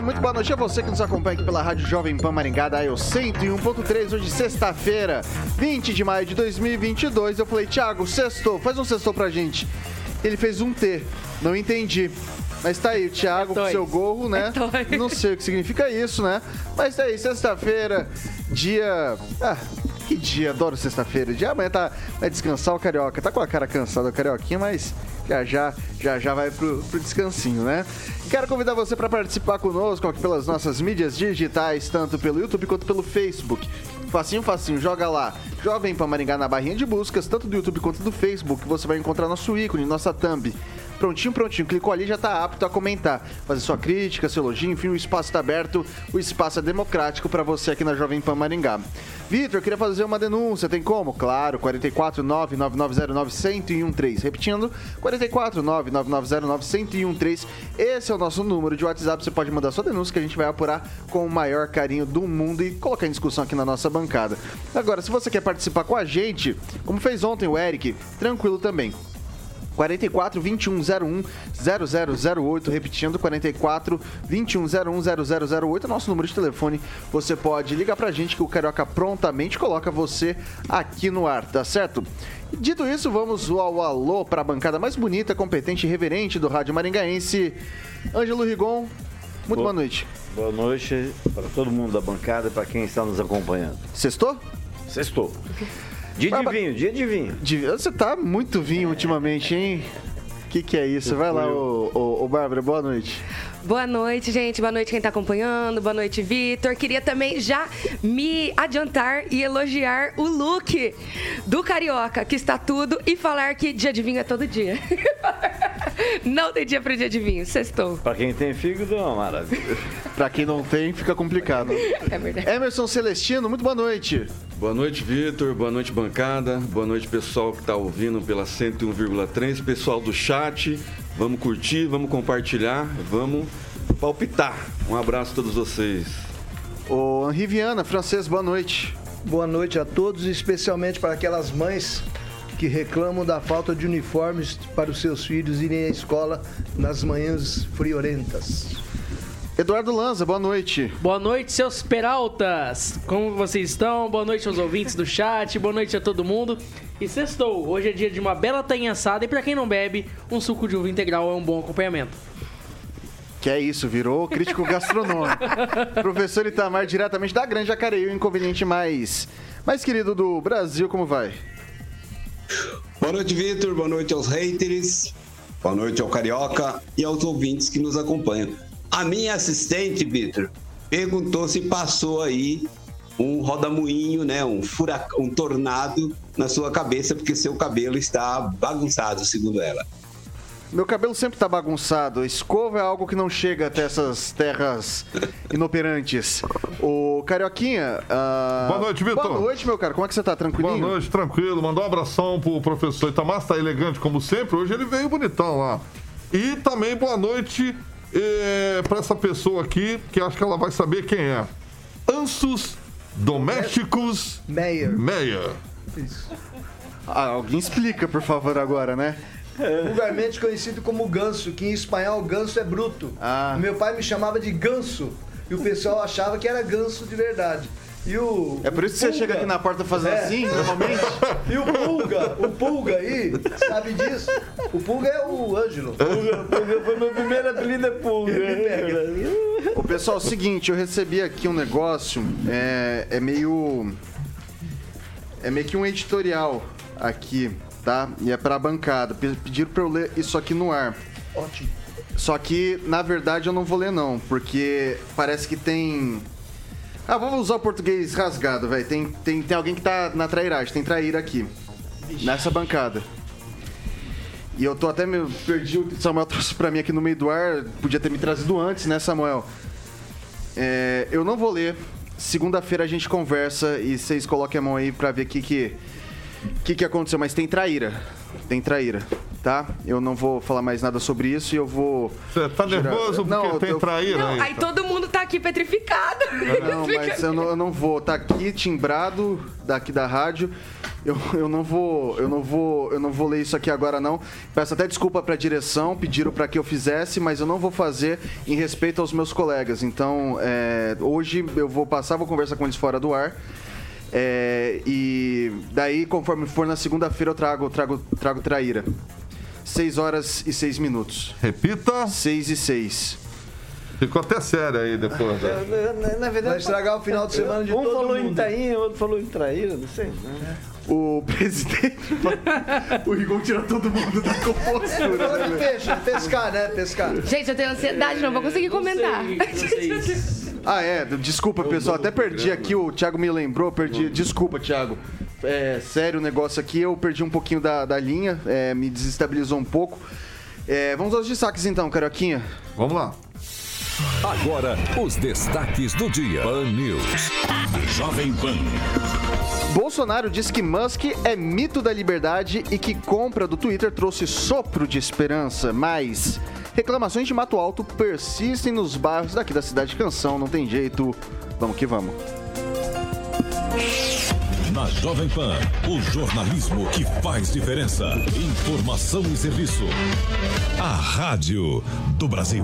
muito boa noite a você que nos acompanha aqui pela Rádio Jovem Pan Maringá, da Eu 101.3, hoje sexta-feira, 20 de maio de 2022. Eu falei, Thiago, sextou, faz um sextou pra gente. Ele fez um T, não entendi. Mas tá aí, o Thiago com seu gorro, né? Não sei o que significa isso, né? Mas tá aí, sexta-feira, dia. Ah, que dia, adoro sexta-feira. Dia amanhã tá, vai descansar o carioca. Tá com a cara cansada o carioquinha, mas já já, já já vai pro, pro descansinho, né? Quero convidar você para participar conosco aqui pelas nossas mídias digitais, tanto pelo YouTube quanto pelo Facebook. Facinho, facinho, joga lá. Jovem Pan Maringá na barrinha de buscas, tanto do YouTube quanto do Facebook. Você vai encontrar nosso ícone, nossa thumb prontinho, prontinho. Clicou ali, já está apto a comentar, fazer sua crítica, seu elogio, enfim, o espaço está aberto, o espaço é democrático para você aqui na Jovem Pan Maringá. Vitor, queria fazer uma denúncia, tem como? Claro, 449-9909-1013. Repetindo, 449-9909-1013. Esse é o nosso número de WhatsApp, você pode mandar sua denúncia que a gente vai apurar com o maior carinho do mundo e colocar em discussão aqui na nossa bancada. Agora, se você quer participar com a gente, como fez ontem o Eric, tranquilo também. 44 2101 0008, repetindo 44 2101 0008, nosso número de telefone. Você pode ligar pra gente que o Carioca prontamente coloca você aqui no ar, tá certo? Dito isso, vamos ao alô para a bancada mais bonita, competente e reverente do Rádio Maringaense. Ângelo Rigon, muito boa, boa noite. Boa noite para todo mundo da bancada e para quem está nos acompanhando. Sextou? Sextou. Dia de vinho, dia de vinho. Você tá muito vinho ultimamente, hein? O que, que é isso? Vai lá, ô, ô, ô Bárbara, boa noite. Boa noite, gente. Boa noite quem está acompanhando. Boa noite, Vitor. Queria também já me adiantar e elogiar o look do Carioca, que está tudo, e falar que dia de vinho é todo dia. Não tem dia para dia de vinho, sextou. Para quem tem fígado, é uma maravilha. para quem não tem, fica complicado. É verdade. Emerson Celestino, muito boa noite. Boa noite, Vitor. Boa noite, bancada. Boa noite, pessoal que está ouvindo pela 101,3. Pessoal do chat, Vamos curtir, vamos compartilhar, vamos palpitar. Um abraço a todos vocês. Ô Henri Viana, francês, boa noite. Boa noite a todos, especialmente para aquelas mães que reclamam da falta de uniformes para os seus filhos irem à escola nas manhãs friorentas. Eduardo Lanza, boa noite. Boa noite, seus peraltas. Como vocês estão? Boa noite aos ouvintes do chat, boa noite a todo mundo. E sextou, hoje é dia de uma bela tainha assada e para quem não bebe, um suco de uva integral é um bom acompanhamento. Que é isso, virou crítico gastronômico. Professor Itamar, diretamente da Grande Jacareí, o inconveniente mais, mais querido do Brasil, como vai? Boa noite, Vitor. Boa noite aos haters. Boa noite ao Carioca e aos ouvintes que nos acompanham. A minha assistente, Vitor, perguntou se passou aí um rodamuinho, né, um furacão, um tornado na sua cabeça, porque seu cabelo está bagunçado, segundo ela. Meu cabelo sempre está bagunçado. Escova é algo que não chega até essas terras inoperantes. O Carioquinha. Uh... Boa noite, Vitor. Boa noite, meu cara. Como é que você tá? Tranquilinho? Boa noite, tranquilo. Mandou um abração pro professor Itamar, tá elegante como sempre. Hoje ele veio bonitão lá. E também boa noite é, para essa pessoa aqui, que acho que ela vai saber quem é. Ansos Domésticos Meyer. Meyer. Isso. Ah, alguém explica, por favor, agora, né? Vulgarmente conhecido como ganso, que em espanhol ganso é bruto. Ah. Meu pai me chamava de ganso e o pessoal achava que era ganso de verdade. E o, é por isso que você chega aqui na porta fazendo é. assim, normalmente? E o Pulga, o Pulga aí, sabe disso? O Pulga é o Ângelo. Pulga, foi meu primeiro apelido é Pulga. O pessoal, é o seguinte, eu recebi aqui um negócio, é, é meio... é meio que um editorial aqui, tá? E é pra bancada. Pe- Pediram pra eu ler isso aqui no ar. Ótimo. Só que, na verdade, eu não vou ler não, porque parece que tem... Ah, vamos usar o português rasgado, velho. Tem, tem, tem alguém que tá na trairagem, tem traíra aqui. Nessa bancada. E eu tô até meio... Perdi o que o Samuel trouxe pra mim aqui no meio do ar. Podia ter me trazido antes, né, Samuel? É, eu não vou ler. Segunda-feira a gente conversa e vocês coloquem a mão aí pra ver o que que, que que aconteceu. Mas tem traíra. Tem traíra, tá? Eu não vou falar mais nada sobre isso e eu vou... Você tá Girar- nervoso porque Não, tem eu- traíra Não, aí. aí todo mundo tá aqui petrificado. Não, mas eu não, eu não vou. Tá aqui timbrado daqui da rádio. Eu, eu não vou, eu não vou, eu não vou ler isso aqui agora não. Peço até desculpa para a direção, pediram para que eu fizesse, mas eu não vou fazer em respeito aos meus colegas. Então, é, hoje eu vou passar, vou conversar com eles fora do ar. É, e daí, conforme for na segunda-feira, eu trago, trago, trago traíra. 6 horas e 6 minutos. Repita. 6 e 6. Ficou até sério aí depois. né? Na, na verdade, Vai estragar o final de semana de um todo falou em mundo. tainha, outro falou em traíra, não sei. né? O presidente. o Rigon tira todo mundo da compostura. De peixe, pescar, né? Pescar. Gente, eu tenho ansiedade, não vou conseguir comentar. Ah, é. Desculpa, pessoal. Até perdi aqui. O Thiago me lembrou. Perdi. Desculpa, Thiago. É, sério o negócio aqui. Eu perdi um pouquinho da, da linha. é, me desestabilizou um pouco. É, vamos aos destaques então, Carioquinha. Vamos lá. Agora, os destaques do dia. Pan News. Jovem Pan. Bolsonaro diz que Musk é mito da liberdade e que compra do Twitter trouxe sopro de esperança, mas reclamações de Mato Alto persistem nos bairros daqui da cidade de Canção, não tem jeito. Vamos que vamos. Na Jovem Pan, o jornalismo que faz diferença. Informação e serviço. A Rádio do Brasil.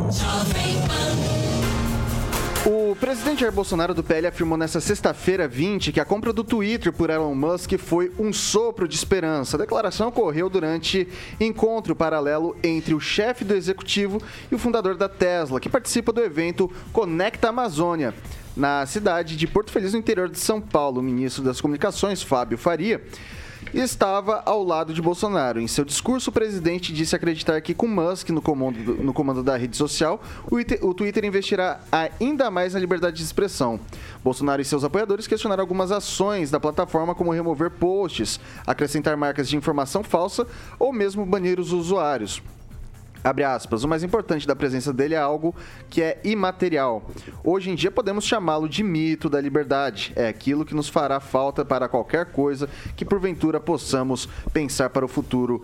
O presidente Jair Bolsonaro do PL afirmou nesta sexta-feira 20 que a compra do Twitter por Elon Musk foi um sopro de esperança. A declaração ocorreu durante encontro paralelo entre o chefe do executivo e o fundador da Tesla, que participa do evento Conecta Amazônia. Na cidade de Porto Feliz, no interior de São Paulo, o ministro das Comunicações, Fábio Faria, estava ao lado de Bolsonaro. Em seu discurso, o presidente disse acreditar que com Musk no comando, no comando da rede social, o Twitter investirá ainda mais na liberdade de expressão. Bolsonaro e seus apoiadores questionaram algumas ações da plataforma, como remover posts, acrescentar marcas de informação falsa ou mesmo banir os usuários. Abre aspas, o mais importante da presença dele é algo que é imaterial. Hoje em dia podemos chamá-lo de mito da liberdade. É aquilo que nos fará falta para qualquer coisa que porventura possamos pensar para o futuro.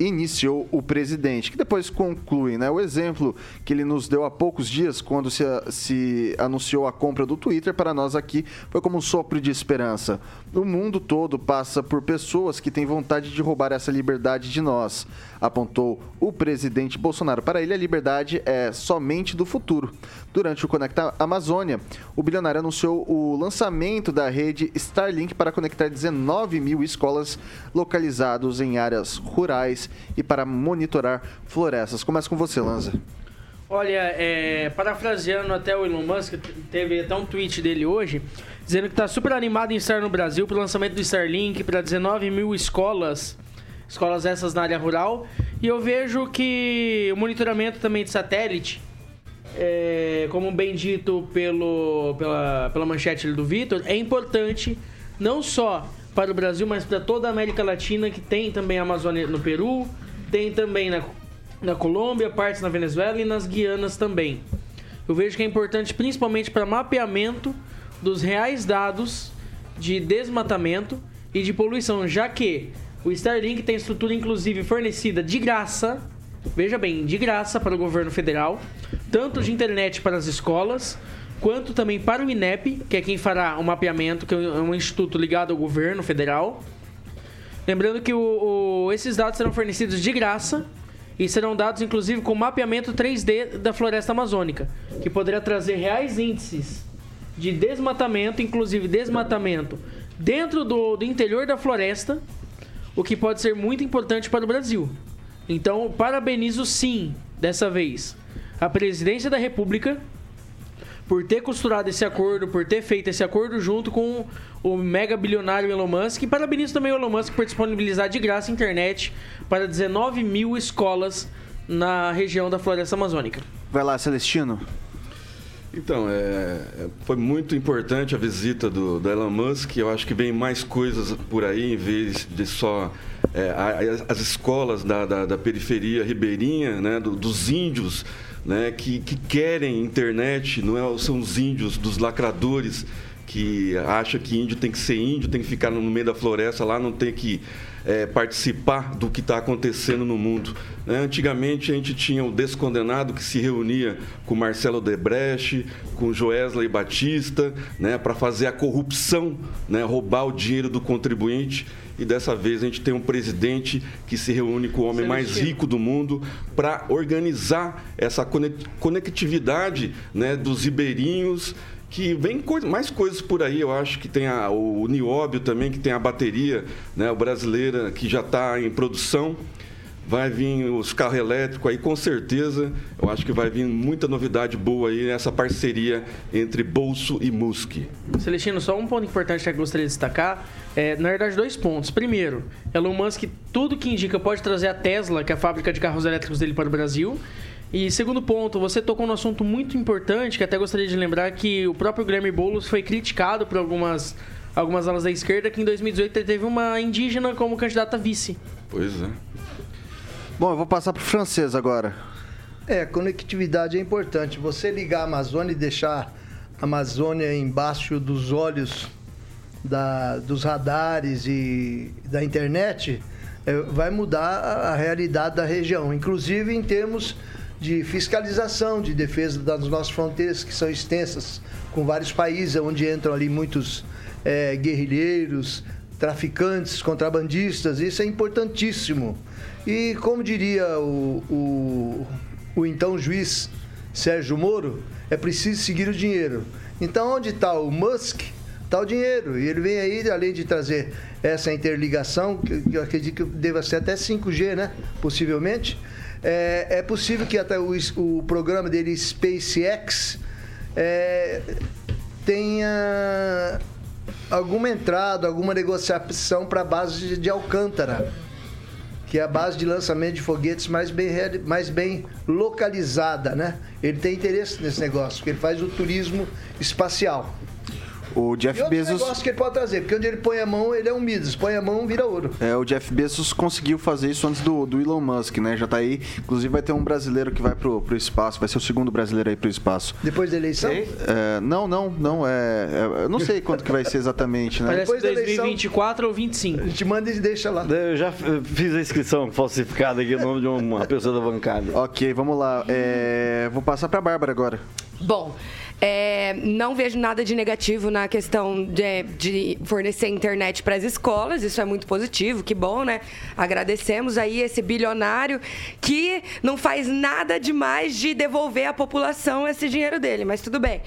Iniciou o presidente, que depois conclui, né? O exemplo que ele nos deu há poucos dias, quando se, se anunciou a compra do Twitter para nós aqui, foi como um sopro de esperança. O mundo todo passa por pessoas que têm vontade de roubar essa liberdade de nós, apontou o presidente Bolsonaro. Para ele, a liberdade é somente do futuro. Durante o Conecta Amazônia, o bilionário anunciou o lançamento da rede Starlink para conectar 19 mil escolas localizados em áreas rurais e para monitorar florestas. Começa com você, Lanza. Olha, é, parafraseando até o Elon Musk, teve até um tweet dele hoje, dizendo que está super animado em estar no Brasil para o lançamento do Starlink para 19 mil escolas, escolas essas na área rural. E eu vejo que o monitoramento também de satélite, é, como bem dito pelo, pela, pela manchete do Vitor, é importante não só para o Brasil, mas para toda a América Latina, que tem também a Amazônia no Peru, tem também na, na Colômbia, partes na Venezuela e nas Guianas também. Eu vejo que é importante principalmente para mapeamento dos reais dados de desmatamento e de poluição, já que o Starlink tem estrutura inclusive fornecida de graça, veja bem, de graça para o governo federal, tanto de internet para as escolas, quanto também para o INEP, que é quem fará o mapeamento, que é um instituto ligado ao governo federal. Lembrando que o- o- esses dados serão fornecidos de graça e serão dados inclusive com mapeamento 3D da floresta amazônica, que poderá trazer reais índices de desmatamento, inclusive desmatamento dentro do, do interior da floresta, o que pode ser muito importante para o Brasil. Então, parabenizo sim, dessa vez, a presidência da República por ter costurado esse acordo, por ter feito esse acordo junto com o mega bilionário Elon Musk. E parabenizo também o Elon Musk por disponibilizar de graça a internet para 19 mil escolas na região da Floresta Amazônica. Vai lá, Celestino. Então, é, é, foi muito importante a visita do, do, Elon Musk. Eu acho que vem mais coisas por aí, em vez de só é, as escolas da, da, da, periferia ribeirinha, né, do, dos índios, né, que, que querem internet, não é, são os índios dos lacradores que acham que índio tem que ser índio, tem que ficar no meio da floresta lá, não tem que é, participar do que está acontecendo no mundo. Né? Antigamente a gente tinha o descondenado que se reunia com Marcelo Debreche, com Joesley Batista, né, para fazer a corrupção, né, roubar o dinheiro do contribuinte. E dessa vez a gente tem um presidente que se reúne com o homem mais rico do mundo para organizar essa conectividade né, dos ribeirinhos que vem mais coisas por aí. Eu acho que tem a, o Nióbio também, que tem a bateria né, o brasileira, que já está em produção. Vai vir os carros elétricos aí, com certeza. Eu acho que vai vir muita novidade boa aí nessa parceria entre Bolso e Musk. Celestino, só um ponto importante que eu gostaria de destacar. É, na verdade, dois pontos. Primeiro, Elon Musk, tudo que indica, pode trazer a Tesla, que é a fábrica de carros elétricos dele, para o Brasil. E segundo ponto, você tocou num assunto muito importante, que até gostaria de lembrar que o próprio Guilherme Boulos foi criticado por algumas, algumas alas da esquerda, que em 2018 ele teve uma indígena como candidata vice. Pois é. Bom, eu vou passar para o francês agora. É, conectividade é importante. Você ligar a Amazônia e deixar a Amazônia embaixo dos olhos da, dos radares e da internet, é, vai mudar a, realidade da região, inclusive em termos de fiscalização, de defesa das nossas fronteiras, que são extensas, com vários países, onde entram ali muitos é, guerrilheiros, traficantes, contrabandistas, isso é importantíssimo. E como diria o, o, o então juiz Sérgio Moro, é preciso seguir o dinheiro. Então, onde está o Musk, está o dinheiro. E ele vem aí, além de trazer essa interligação, que eu acredito que deva ser até 5G, né? Possivelmente é, é possível que até o, o programa dele, SpaceX, é, tenha alguma entrada, alguma negociação para a base de, de Alcântara, que é a base de lançamento de foguetes mais bem, mais bem localizada, né? Ele tem interesse nesse negócio, porque ele faz o turismo espacial. O Jeff e Bezos. negócio que ele pode trazer, porque onde ele põe a mão, ele é um Midas. Põe a mão, vira ouro. É, o Jeff Bezos conseguiu fazer isso antes do, do Elon Musk, né? Já tá aí. Inclusive vai ter um brasileiro que vai pro, pro espaço, vai ser o segundo brasileiro aí pro espaço. Depois da eleição? É, não, não, não. É, é, eu não sei quanto que vai ser exatamente, né? Parece Depois 2024 ou 25. A gente manda e deixa lá. Eu já fiz a inscrição falsificada aqui no nome de uma pessoa da bancada. Ok, vamos lá. É, vou passar pra Bárbara agora. Bom. É, não vejo nada de negativo na questão de, de fornecer internet para as escolas, isso é muito positivo, que bom, né? Agradecemos aí esse bilionário que não faz nada demais de devolver à população esse dinheiro dele, mas tudo bem.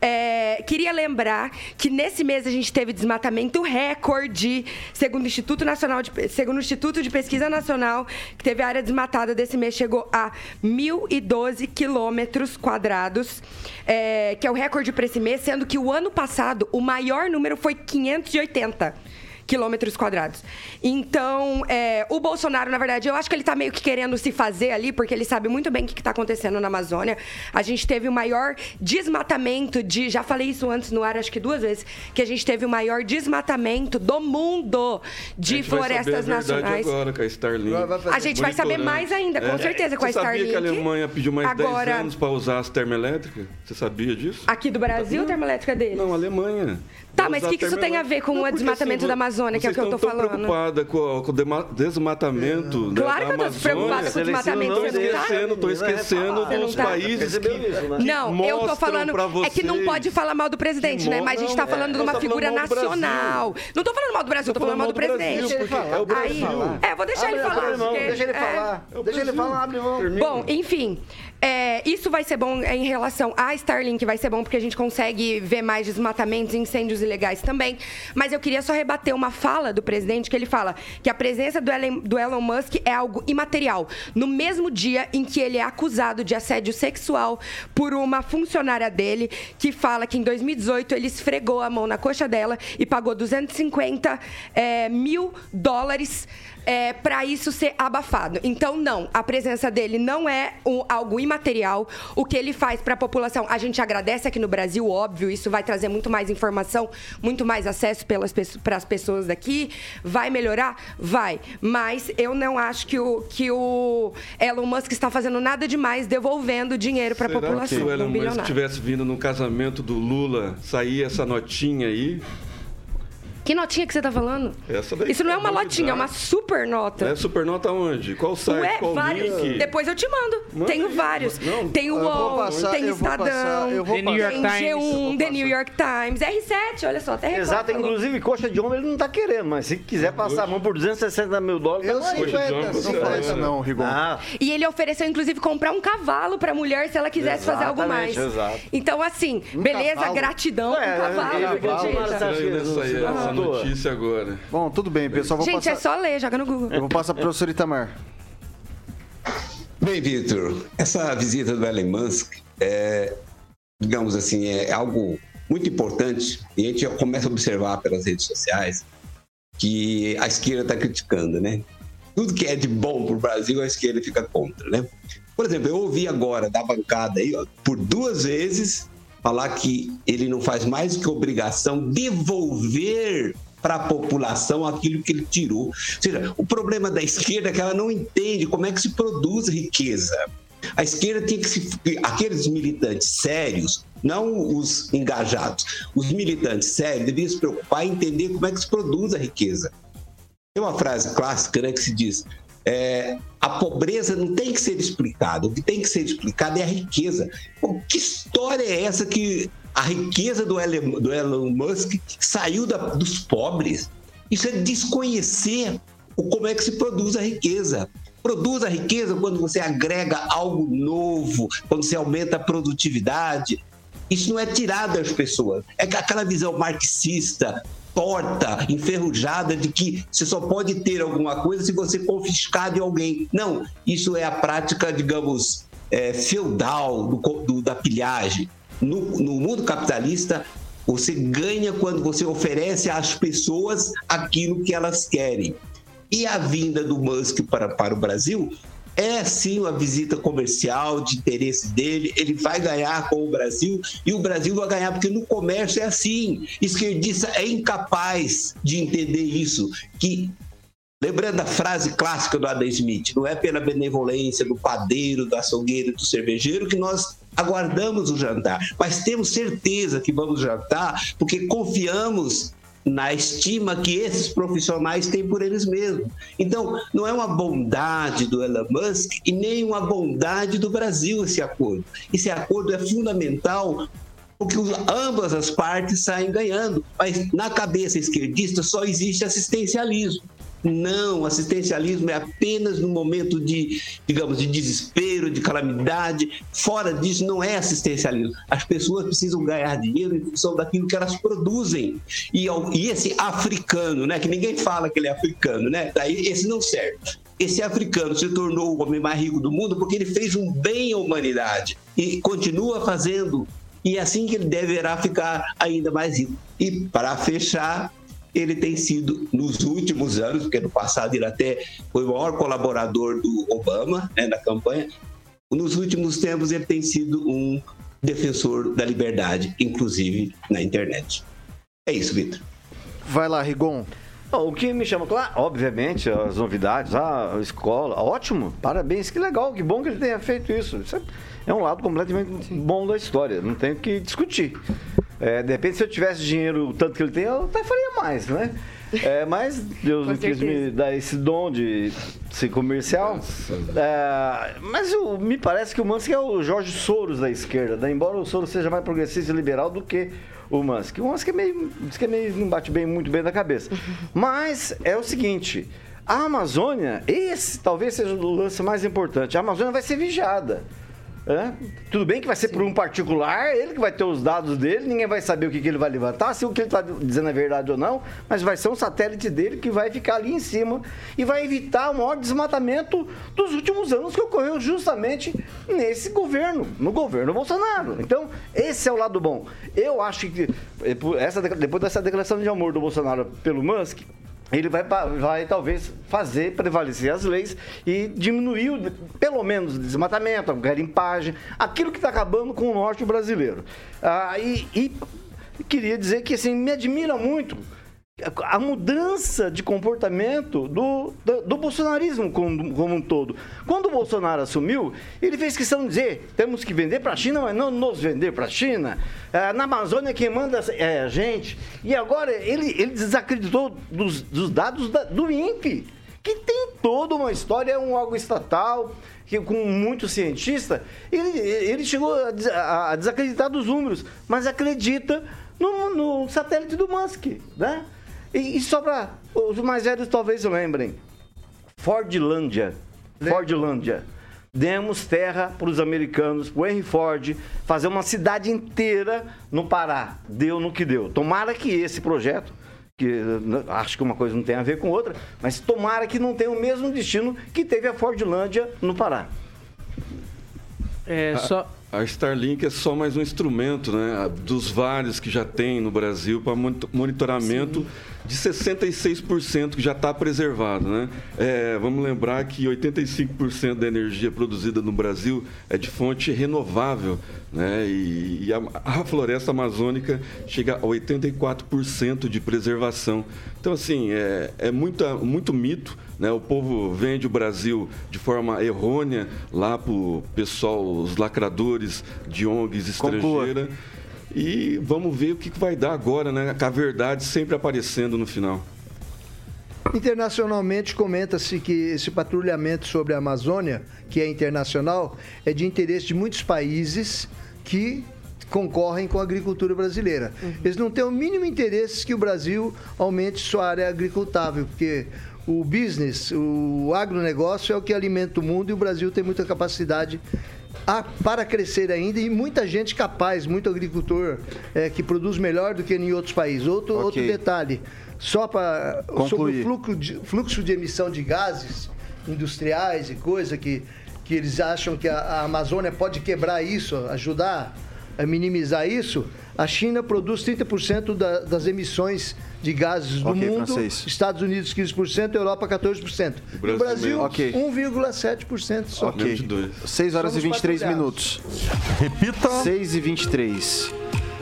É, queria lembrar que nesse mês a gente teve desmatamento recorde, segundo o Instituto Nacional de, segundo o Instituto de Pesquisa Nacional, que teve a área desmatada desse mês chegou a 1.012 quilômetros quadrados, é, que é o recorde para esse mês, sendo que o ano passado o maior número foi 580 quilômetros quadrados. Então, é, o Bolsonaro, na verdade, eu acho que ele está meio que querendo se fazer ali, porque ele sabe muito bem o que está acontecendo na Amazônia. A gente teve o maior desmatamento de. Já falei isso antes no ar, acho que duas vezes, que a gente teve o maior desmatamento do mundo de florestas nacionais. Agora, com a Starlink. A gente vai saber mais ainda, com é. certeza, com a Starlink. Você sabia que a Alemanha pediu mais agora... 10 anos para usar as termoelétricas? Você sabia disso? Aqui do Brasil, a termoelétrica deles? Não, a Alemanha. Tá, mas o que, que isso tem a ver com não, o desmatamento assim, da Amazônia, que é o que eu tô falando? preocupada com, com o desmatamento é. Claro que eu tô preocupada com o desmatamento. Não esquecendo, tô esquecendo dos tá? países que, que Não, eu tô falando... É que não pode falar mal do presidente, né? Mas a gente tá falando de uma tá figura nacional. Não tô falando mal do Brasil, tô falando mal do presidente. É o Brasil. É, vou deixar ele falar. Deixa ele falar. Deixa ele falar, abre mão. Bom, enfim... É, isso vai ser bom em relação à Starlink, vai ser bom porque a gente consegue ver mais desmatamentos e incêndios ilegais também. Mas eu queria só rebater uma fala do presidente que ele fala que a presença do Elon, do Elon Musk é algo imaterial. No mesmo dia em que ele é acusado de assédio sexual por uma funcionária dele, que fala que em 2018 ele esfregou a mão na coxa dela e pagou 250 é, mil dólares é, para isso ser abafado. Então, não, a presença dele não é um- algo imaterial. O que ele faz para a população, a gente agradece aqui no Brasil, óbvio, isso vai trazer muito mais informação, muito mais acesso para as pessoas daqui. Vai melhorar? Vai. Mas eu não acho que o, que o Elon Musk está fazendo nada demais devolvendo dinheiro para a população. se o Elon Musk tivesse vindo no casamento do Lula, sair essa notinha aí? Que notinha que você tá falando? Essa daí Isso não é uma novidade. lotinha, é uma super nota. É supernota onde? Qual site? Ué, Qual vários. link? Depois eu te mando. Manda Tenho aí. vários. Não, tem o UOL, passar, tem eu vou Estadão, passar, eu vou The New York tem Times. G1, The New York Times, R7, olha só, até Exato, falou. inclusive coxa de homem ele não tá querendo, mas se quiser passar a mão por 260 mil dólares, Eu aí. 50, John, Não fala é, isso não, Rigon. Ah, E ele ofereceu, inclusive, comprar um cavalo pra mulher se ela quisesse fazer algo mais. Exatamente, exato. Então, assim, beleza, cavalo? gratidão, um cavalo. ele- porque, ele- não. notícia agora. Bom, tudo bem, pessoal. Vou Gente, passar... é só ler, joga no Google. Eu vou passar pro professor Itamar. Bem, Vitor, essa visita do Elon Musk é, digamos assim, é algo muito importante e a gente já começa a observar pelas redes sociais que a esquerda está criticando, né? Tudo que é de bom para o Brasil, a esquerda fica contra, né? Por exemplo, eu ouvi agora da bancada aí, ó, por duas vezes, falar que ele não faz mais que obrigação devolver para a população aquilo que ele tirou. Ou seja, o problema da esquerda é que ela não entende como é que se produz riqueza. A esquerda tem que se. Aqueles militantes sérios, não os engajados, os militantes sérios deviam se preocupar em entender como é que se produz a riqueza. Tem uma frase clássica né, que se diz: é, a pobreza não tem que ser explicada, o que tem que ser explicado é a riqueza. Pô, que história é essa que a riqueza do Elon, do Elon Musk saiu da- dos pobres? Isso é desconhecer o, como é que se produz a riqueza. Produz a riqueza quando você agrega algo novo, quando você aumenta a produtividade. Isso não é tirado das pessoas. É que aquela visão marxista, torta, enferrujada de que você só pode ter alguma coisa se você confiscar de alguém. Não, isso é a prática, digamos, é, feudal do do- da pilhagem. No, no mundo capitalista, você ganha quando você oferece às pessoas aquilo que elas querem. E a vinda do Musk para, para o Brasil é sim uma visita comercial de interesse dele. Ele vai ganhar com o Brasil e o Brasil vai ganhar porque no comércio é assim. Esquerdista é incapaz de entender isso. Que Lembrando a frase clássica do Adam Smith, não é pela benevolência do padeiro, do açougueiro, do cervejeiro que nós aguardamos o jantar, mas temos certeza que vamos jantar porque confiamos na estima que esses profissionais têm por eles mesmos. Então, não é uma bondade do Elon Musk e nem uma bondade do Brasil esse acordo. Esse acordo é fundamental porque ambas as partes saem ganhando. Mas na cabeça esquerdista só existe assistencialismo. Não, assistencialismo é apenas no momento de, digamos, de desespero, de calamidade. Fora disso, não é assistencialismo. As pessoas precisam ganhar dinheiro em função daquilo que elas produzem. E, e esse africano, né, que ninguém fala que ele é africano, né? Daí esse não serve. Esse africano se tornou o homem mais rico do mundo porque ele fez um bem à humanidade e continua fazendo e é assim que ele deverá ficar ainda mais rico. E para fechar, ele tem sido, nos últimos anos, porque no passado ele até foi o maior colaborador do Obama né, na campanha, nos últimos tempos ele tem sido um defensor da liberdade, inclusive na internet. É isso, Vitor. Vai lá, Rigon. O que me chama, claro, obviamente, as novidades, a escola, ótimo, parabéns, que legal, que bom que ele tenha feito isso. Isso é- é um lado completamente bom da história, não tem o que discutir. É, de repente, se eu tivesse dinheiro o tanto que ele tem, eu até faria mais, né? É, mas Deus não quis me dar esse dom de ser comercial. É, mas o- me parece que o Musk é o Jorge Soros da esquerda, né? embora o Soros seja mais progressista e liberal do que o Musk. O Musk é meio, diz que é meio, não bate bem, muito bem na cabeça. Mas é o seguinte, a Amazônia, esse talvez seja o lance mais importante, a Amazônia vai ser vigiada. Tudo bem que vai ser por um particular, ele que vai ter os dados dele, ninguém vai saber o que, que ele vai levantar, se o que ele está dizendo é verdade ou não, mas vai ser um satélite dele que vai ficar ali em cima e vai evitar o maior desmatamento dos últimos anos que ocorreu justamente nesse governo, no governo Bolsonaro. Então, esse é o lado bom. Eu acho que eh, essa, depois dessa declaração de amor do Bolsonaro pelo Musk, ele vai, vai talvez fazer prevalecer as leis e diminuir, pelo menos, o desmatamento, a garimpagem, aquilo que está acabando com o norte brasileiro. Ah, e, e queria dizer que assim, me admira muito a mudança de comportamento do, do, do bolsonarismo como, como um todo. Quando o Bolsonaro assumiu, ele fez questão de dizer: temos que vender para a China, mas não nos vender para a China. Ah, na Amazônia, quem manda é a gente. E agora ele, ele desacreditou dos, dos dados da- do INPE, que tem toda uma história, é um órgão estatal. Que, com muito cientista, ele, ele chegou a- a desacreditar dos números, mas acredita no, no satélite do Musk, né? E, e só para os mais velhos talvez lembrem, Fordlândia, Fordlândia, demos terra para os americanos, para o Henry Ford, fazer uma cidade inteira no Pará. Deu no que deu. Tomara que esse projeto, que né, acho que uma coisa não tem a ver com outra, mas tomara que não tenha o mesmo destino que teve a Fordlândia no Pará. É, só. A Starlink é só mais um instrumento, né, dos vários que já tem no Brasil para monitoramento de 66% que já está preservado, né? É, vamos lembrar que 85% da energia produzida no Brasil é de fonte renovável, né? E, e a, a floresta amazônica chega a 84% de preservação. Então, assim, é, é muita, muito mito, né? O povo vende o Brasil de forma errônea lá para o pessoal, os lacradores de ONGs estrangeiras. E vamos ver o que vai dar agora, né? Com a verdade sempre aparecendo no final. Internacionalmente, comenta-se que esse patrulhamento sobre a Amazônia, que é internacional, é de interesse de muitos países que concorrem com a agricultura brasileira. Eles não têm o mínimo interesse que o Brasil aumente sua área agricultável, porque o business, o agronegócio é o que alimenta o mundo e o Brasil tem muita capacidade a- para crescer ainda e muita gente capaz, muito agricultor eh, que produz melhor do que em outros países. Outro, Ok. outro detalhe, só para sobre o fluxo de, fluxo de emissão de gases industriais e coisa que, que eles acham que a, a Amazônia pode quebrar isso, ajudar a minimizar isso, a China produz 30% da- das emissões de gases do Ok, mundo, francês. Estados Unidos 15%, Europa 14%. E o Brasil Brasil, menos. Ok. 1,7% só. Ok. Menos de dois. 6 horas Somos e 23 patrulhados. minutos. Repita. 6 e 23.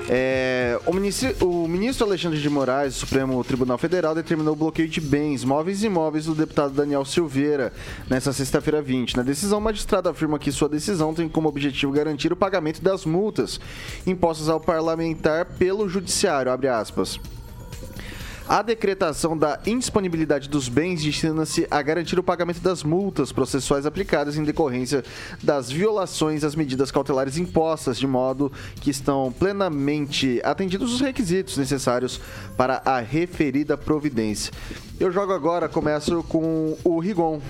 É, o, ministro, o ministro Alexandre de Moraes, do Supremo Tribunal Federal, determinou o bloqueio de bens, móveis e imóveis do deputado Daniel Silveira nesta sexta-feira 20. Na decisão, o magistrado afirma que sua decisão tem como objetivo garantir o pagamento das multas impostas ao parlamentar pelo judiciário. A decretação da indisponibilidade dos bens destina-se a garantir o pagamento das multas processuais aplicadas em decorrência das violações às medidas cautelares impostas, de modo que estão plenamente atendidos os requisitos necessários para a referida providência. Eu jogo agora, começo com o Rigon.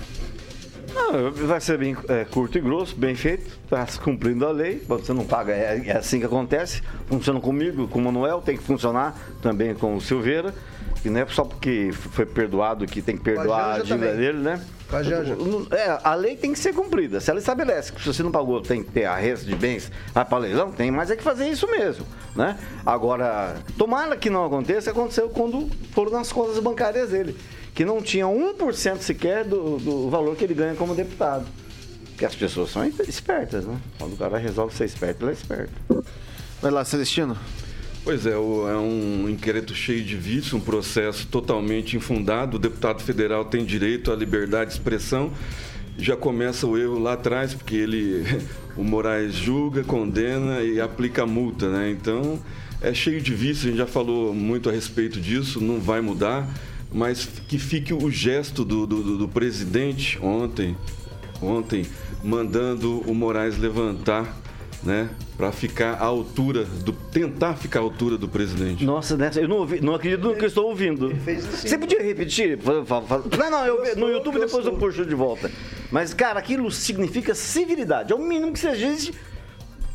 Não, vai ser bem é, curto e grosso, bem feito, está cumprindo a lei, você não paga, é, é assim que acontece, funciona comigo, com o Manuel, tem que funcionar também com o Silveira, e não é só porque foi perdoado que tem que perdoar a Janja dívida também. dele, né? Com a Janja. É, a lei tem que ser cumprida. Se ela estabelece que se você não pagou, tem que ter arresto de bens, vai para leilão, tem, mas é que fazer isso mesmo, né? Agora, tomara que não aconteça, aconteceu quando foram nas contas bancárias dele, que não tinha 1% sequer do, do valor que ele ganha como deputado. Porque as pessoas são espertas, né? Quando o cara resolve ser esperto, ele é esperto. Vai lá, Celestino. Pois é, é um inquérito cheio de vícios, um processo totalmente infundado. O deputado federal tem direito à liberdade de expressão. Já começa o erro lá atrás, porque ele, o Moraes julga, condena e aplica a multa, né? Então, é cheio de vícios, a gente já falou muito a respeito disso, não vai mudar, mas que fique o gesto do- do- do presidente ontem, ontem, mandando o Moraes levantar, né? Para ficar à altura, do, tentar ficar à altura do presidente. Nossa, né? eu não, ouvi, não acredito no que eu estou ouvindo. assim. Você podia repetir? Não, não, eu, no YouTube depois eu puxo de volta. Mas, cara, aquilo significa civilidade. É o mínimo que se exige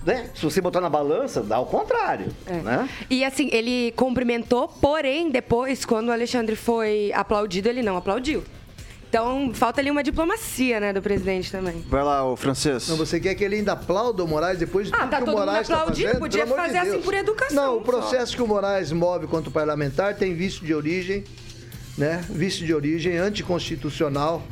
né? Se você botar na balança, dá o contrário, né? E assim, ele cumprimentou, porém, depois, quando o Alexandre foi aplaudido, ele não aplaudiu. Então, falta ali uma diplomacia, né, do presidente também. Vai lá, o francês. Não, você quer que ele ainda aplaude o Moraes depois de Ah, tudo tá que o todo mundo Moraes está aplaudindo, fazendo? podia Pelo amor de fazer assim por educação, Não, o só. processo que o Moraes move contra o parlamentar tem vício de origem, né? Vício de origem anticonstitucional.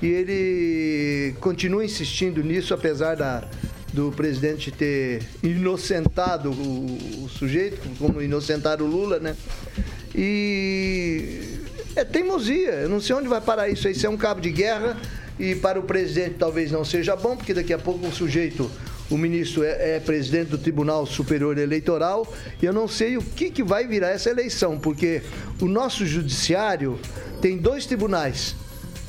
E ele continua insistindo nisso, apesar da, do presidente ter inocentado o, o sujeito, como inocentaram o Lula, né? E é teimosia. Eu não sei onde vai parar isso aí. Isso é um cabo de guerra e para o presidente talvez não seja bom, porque daqui a pouco o sujeito, o ministro é, é presidente do Tribunal Superior Eleitoral e eu não sei o que, que vai virar essa eleição, porque o nosso judiciário tem dois tribunais.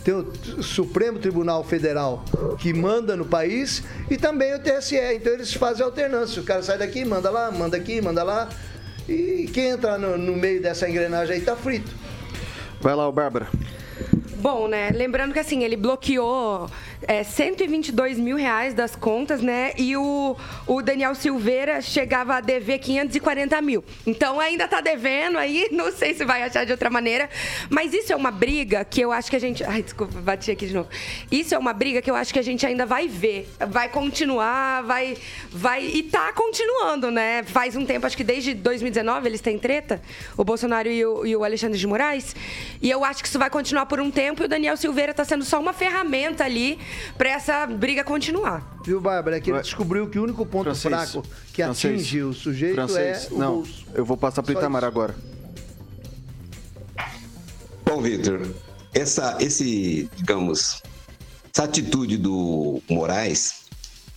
Tem o Supremo Tribunal Federal que manda no país e também o TSE. Então eles fazem alternância. O cara sai daqui, manda lá, manda aqui, manda lá. E quem entrar no, no meio dessa engrenagem aí tá frito. Vai lá, Bárbara. Bom, né? Lembrando que assim, ele bloqueou é, 122 mil reais das contas, né? E o, o Daniel Silveira chegava a dever 540 mil. Então ainda tá devendo aí, não sei se vai achar de outra maneira. Mas isso é uma briga que eu acho que a gente. Ai, desculpa, bati aqui de novo. Isso é uma briga que eu acho que a gente ainda vai ver. Vai continuar, vai. vai e tá continuando, né? Faz um tempo, acho que desde 2019 eles têm treta, o Bolsonaro e o, e o Alexandre de Moraes. E eu acho que isso vai continuar por um tempo e o Daniel Silveira tá sendo só uma ferramenta ali pra essa briga continuar. Viu, Bárbara? É que ele descobriu que o único ponto Francês. fraco que Francês. atinge o sujeito Francês. é o Não, bolso. eu vou passar pro Só Itamar isso. agora. Bom, Vitor, essa, esse, digamos, essa atitude do Moraes,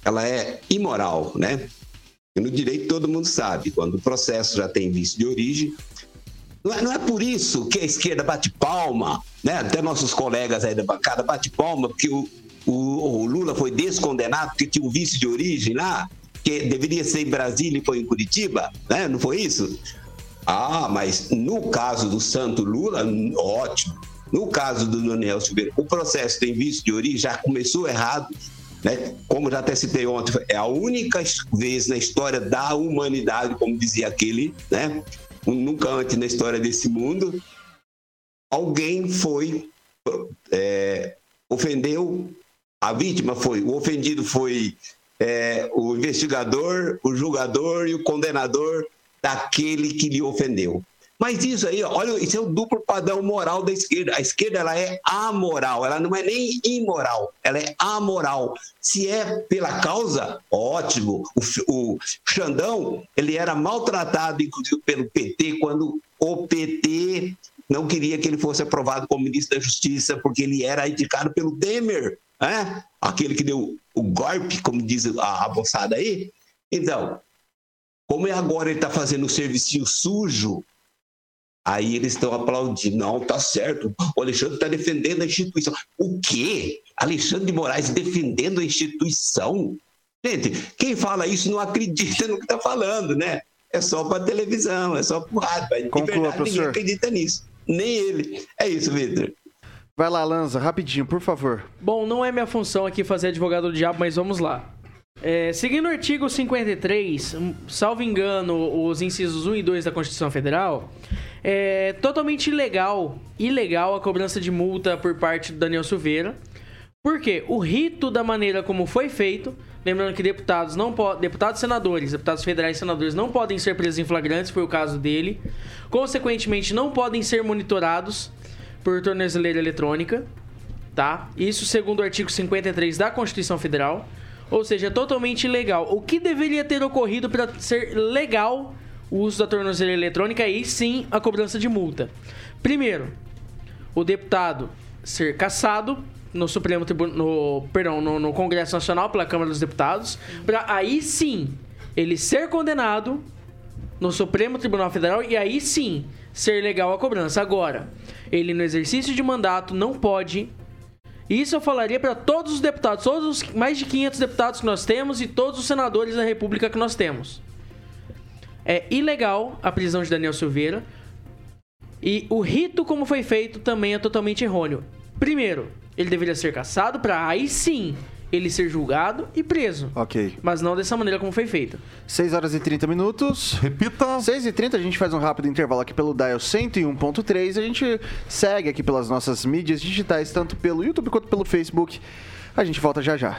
ela é imoral, né? E no direito todo mundo sabe, quando o processo já tem vício de origem, não é, não é por isso que a esquerda bate palma, né? Até nossos colegas aí da bancada bate palma, porque o, o, o Lula foi descondenado porque tinha um vício de origem lá, que deveria ser em Brasília e foi em Curitiba, né? Não foi isso? Ah, mas no caso do Santo Lula, ótimo. No caso do Daniel Silveira, o processo tem vício de origem, já começou errado. Né? Como já até citei ontem, é a única vez na história da humanidade, como dizia aquele, né? nunca antes na história desse mundo, alguém foi, é, ofendeu, a vítima foi, o ofendido foi é, o investigador, o julgador e o condenador daquele que lhe ofendeu. Mas isso aí, olha, isso é o duplo padrão moral da esquerda. A esquerda ela é amoral, ela não é nem imoral, ela é amoral. Se é pela causa, ótimo. O, o Xandão, ele era maltratado, inclusive, pelo PT, quando o PT não queria que ele fosse aprovado como ministro da Justiça, porque ele era indicado pelo Temer, né? aquele que deu o golpe, como diz a, a moçada aí. Então, como é agora ele está fazendo o serviço sujo, aí eles estão aplaudindo. Não, tá certo. O Alexandre está defendendo a instituição. O quê? Alexandre de Moraes defendendo a instituição? Gente, quem fala isso não acredita no que está falando, né? É só para televisão, é só para rádio. Mas, de Conclua, verdade, ninguém professor. acredita nisso. Nem ele. É isso, Vitor. Vai lá, Lanza, rapidinho, por favor. Bom, não é minha função aqui fazer advogado do diabo, mas vamos lá. É, seguindo o artigo 53, um, salvo engano, os incisos 1 e 2 da Constituição Federal, é totalmente ilegal, ilegal a cobrança de multa por parte do Daniel Silveira. Porque o rito da maneira como foi feito, lembrando que deputados não deputados senadores, deputados federais e senadores não podem ser presos em flagrantes, foi o caso dele. Consequentemente, não podem ser monitorados por tornozeleira eletrônica, tá? Isso segundo o artigo 53 da Constituição Federal. Ou seja, é totalmente ilegal. O que deveria ter ocorrido para ser legal o uso da tornozeleira eletrônica e sim a cobrança de multa. Primeiro, o deputado ser cassado no Supremo Tribunal, no, perdão, no, no Congresso Nacional pela Câmara dos Deputados, para aí sim ele ser condenado no Supremo Tribunal Federal e aí sim ser legal a cobrança. Agora, ele no exercício de mandato não pode. Isso eu falaria para todos os deputados, todos os mais de 500 deputados que nós temos e todos os senadores da República que nós temos. É ilegal a prisão de Daniel Silveira. E o rito como foi feito também é totalmente errôneo. Primeiro, ele deveria ser caçado para aí sim ele ser julgado e preso. Ok. Mas não dessa maneira como foi feita. 6 horas e 30 minutos. Repita. 6 e 30 a gente faz um rápido intervalo aqui pelo Dial 101.3. A gente segue aqui pelas nossas mídias digitais, tanto pelo YouTube quanto pelo Facebook. A gente volta já já.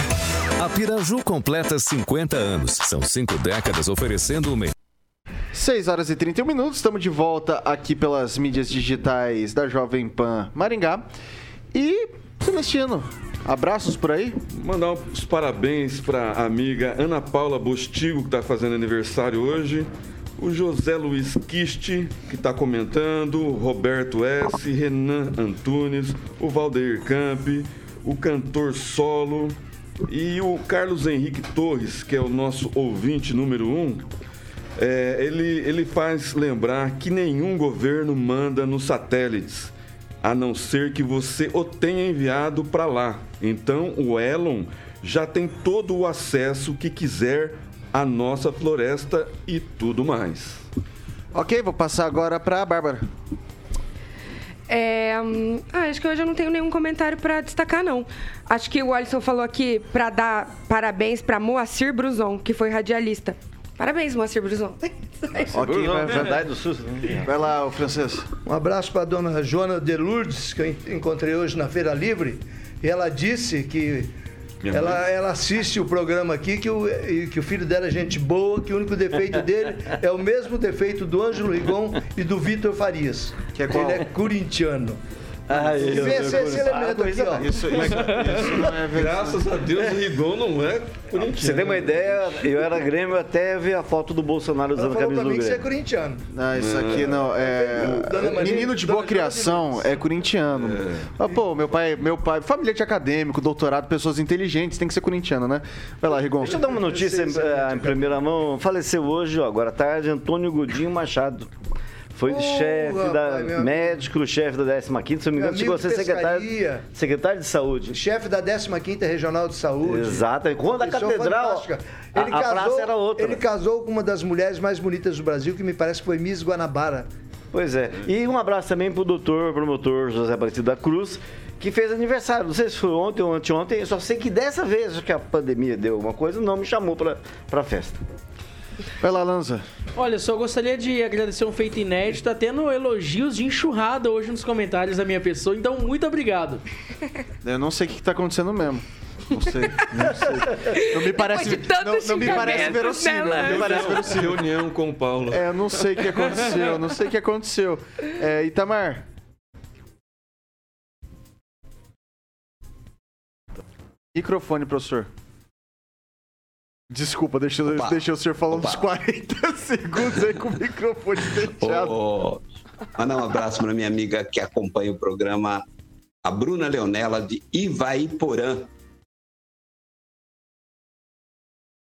A Piraju completa 50 anos. São cinco décadas oferecendo o melhor. 6 horas e 31 minutos, estamos de volta aqui pelas mídias digitais da Jovem Pan Maringá. E, Celestino, abraços por aí? Mandar os parabéns para a amiga Ana Paula Bostigo, que está fazendo aniversário hoje. O José Luiz Kiste, que está comentando. o Roberto S., Renan Antunes, o Valdeir Camp, o cantor solo. E o Carlos Henrique Torres, que é o nosso ouvinte número um, é, ele, ele faz lembrar que nenhum governo manda nos satélites, a não ser que você o tenha enviado para lá. Então o Elon já tem todo o acesso que quiser à nossa floresta e tudo mais. Ok, vou passar agora para a Bárbara. É, ah, acho que hoje eu não tenho nenhum comentário para destacar, não. Acho que o Alisson falou aqui para dar parabéns para Moacir Bruzon, que foi radialista. Parabéns, Moacir Bruzon. ok, vai, vai, do SUS. vai lá, o francês. Um abraço para a dona Joana de Lourdes, que eu encontrei hoje na Feira Livre. E ela disse que ela, ela assiste o programa aqui, que o, que o filho dela é gente boa, que o único defeito dele é o mesmo defeito do Ângelo Rigon e do Vitor Farias. Que é qual? Ele é corintiano. Ah, eu, Vê esse, esse elemento aqui, ó. Isso, isso, isso não é verdade. Graças a Deus o Rigon não é corintiano. Você tem uma ideia, eu era Grêmio até ver a foto do Bolsonaro usando a camisa do que você é Grêmio. corintiano. Não, isso aqui não. É... Menino de boa criação é corintiano. Mas, pô, meu pai, meu pai, família de acadêmico, doutorado, pessoas inteligentes, tem que ser corintiano, né? Vai lá, Rigon. Deixa eu dar uma notícia eh, em primeira mão. Faleceu hoje, ó, agora à tarde, Antônio Godinho Machado. Foi Ô, chefe da. amigo. médico, chefe da 15, se não me engano, chegou a ser secretário, secretário de saúde. Chefe da 15ª Regional de Saúde. Exato. Quando a catedral. A, Ele a casou, praça era outra. Ele casou com uma das mulheres mais bonitas do Brasil, que me parece que foi Miss Guanabara. Pois é. E um abraço também pro doutor, promotor José Aparecido da Cruz, que fez aniversário. Não sei se foi ontem ou anteontem, eu só sei que dessa vez que a pandemia deu alguma coisa, não me chamou pra, pra festa. Vai lá, Lanza. Olha, só gostaria de agradecer um feito inédito. Tá tendo elogios de enxurrada hoje nos comentários da minha pessoa, então muito obrigado. Eu não sei o que, que tá acontecendo mesmo. Não sei, não sei. Não me parece, não, não me parece verossímil. né, Não me parece verossímil. Reunião com o Paulo. É, eu não sei o que aconteceu, não sei o que aconteceu. É, Itamar. Microfone, professor. Desculpa, deixa, Opa. deixa o senhor falando Opa. uns 40 segundos aí com o microfone fechado. Mandar um abraço para minha amiga que acompanha o programa, a Bruna Leonela, de Ivaiporã.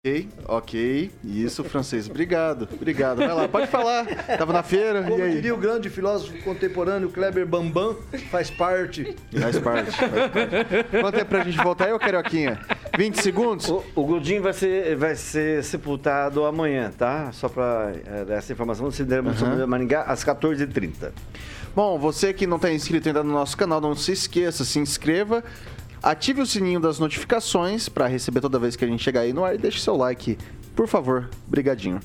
Ok, ok. Isso, francês. Obrigado, obrigado. Vai lá, pode falar. Tava na feira, Como e aí? diria o grande filósofo contemporâneo Kleber Bambam, faz parte. Faz parte, faz parte. Quanto tempo pra gente voltar aí, ô Carioquinha? 20 segundos? O, o Godinho vai ser, vai ser sepultado amanhã, tá? Só pra dar essa informação, se der Aham. Maringá, às 14h30. Bom, você que não está inscrito ainda no nosso canal, não se esqueça, se inscreva, ative o sininho das notificações para receber toda vez que a gente chegar aí no ar e deixe seu like, por favor. Brigadinho.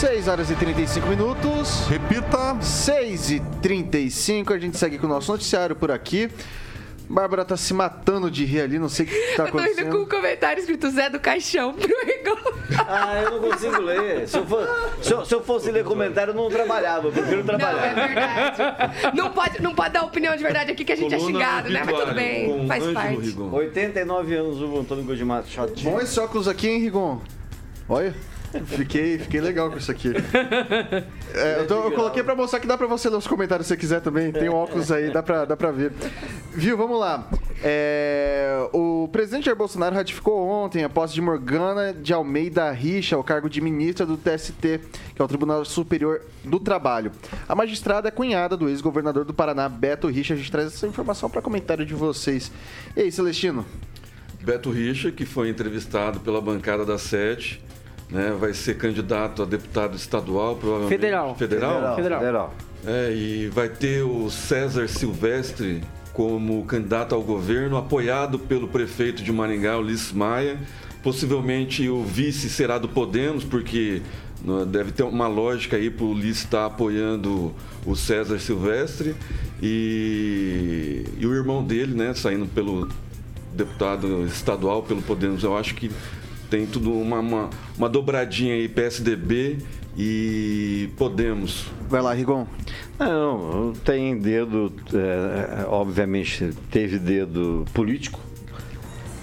6 horas e 35 minutos. Repita. 6 e 35. A gente segue com o nosso noticiário por aqui. Bárbara tá se matando de rir ali, não sei o que tá Eu tô indo acontecendo. com um comentário escrito Zé do Caixão pro Rigon. Ah, eu não consigo ler. Se eu, for- se eu- se eu fosse ler comentário, eu não trabalhava. Eu prefiro Não, é trabalhar. verdade. Não pode, não pode dar opinião de verdade aqui que a gente é Coluna xingado, né? Mas tudo bem, faz parte. 89 anos o Antônio Godimar. Bom esse óculos aqui, hein, Rigon? Olha. Fiquei, fiquei legal com isso aqui. É, eu, tô- eu coloquei pra mostrar que dá pra você ler os comentários se você quiser também. Tem um óculos aí, dá pra, dá pra ver. Viu, vamos lá. É, o presidente Jair Bolsonaro ratificou ontem a posse de Morgana de Almeida Richa, ao cargo de ministra do TST, que é o Tribunal Superior do Trabalho. A magistrada é cunhada do ex-governador do Paraná, Beto Richa. A gente traz essa informação para comentário de vocês. E aí, Celestino? Beto Richa, que foi entrevistado pela bancada da Sete, né, vai ser candidato a deputado estadual, provavelmente. Federal. Federal? Federal. Federal. É, e vai ter o César Silvestre como candidato ao governo, apoiado pelo prefeito de Maringá, Ulisses Maia. Possivelmente o vice será do Podemos, porque né, deve ter uma lógica aí para o Ulisses estar apoiando o César Silvestre. E, e o irmão dele, né, saindo pelo deputado estadual, pelo Podemos. Eu acho que tem tudo uma, uma, uma dobradinha aí, PSDB e Podemos. Vai lá, Rigon. Não, tem dedo, é, obviamente teve dedo político.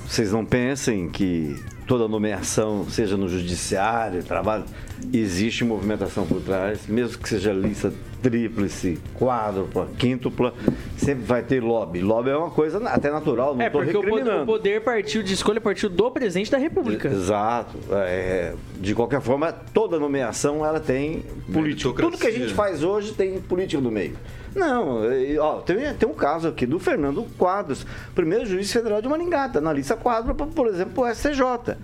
Vocês não pensem que toda nomeação, seja no judiciário, trabalho, existe movimentação por trás, mesmo que seja lista tríplice, quádrupla, quíntupla, sempre vai ter lobby. Lobby é uma coisa até natural, não É, estou porque o poder, recriminando. o poder partiu de escolha partiu do presidente da República. Exato. É, de qualquer forma, toda nomeação ela tem política. Tudo que a gente faz hoje tem política no meio. Não, ó, tem, tem um caso aqui do Fernando Quadros, primeiro juiz federal de Maringá, tá na lista quádrupla, por exemplo, o STJ.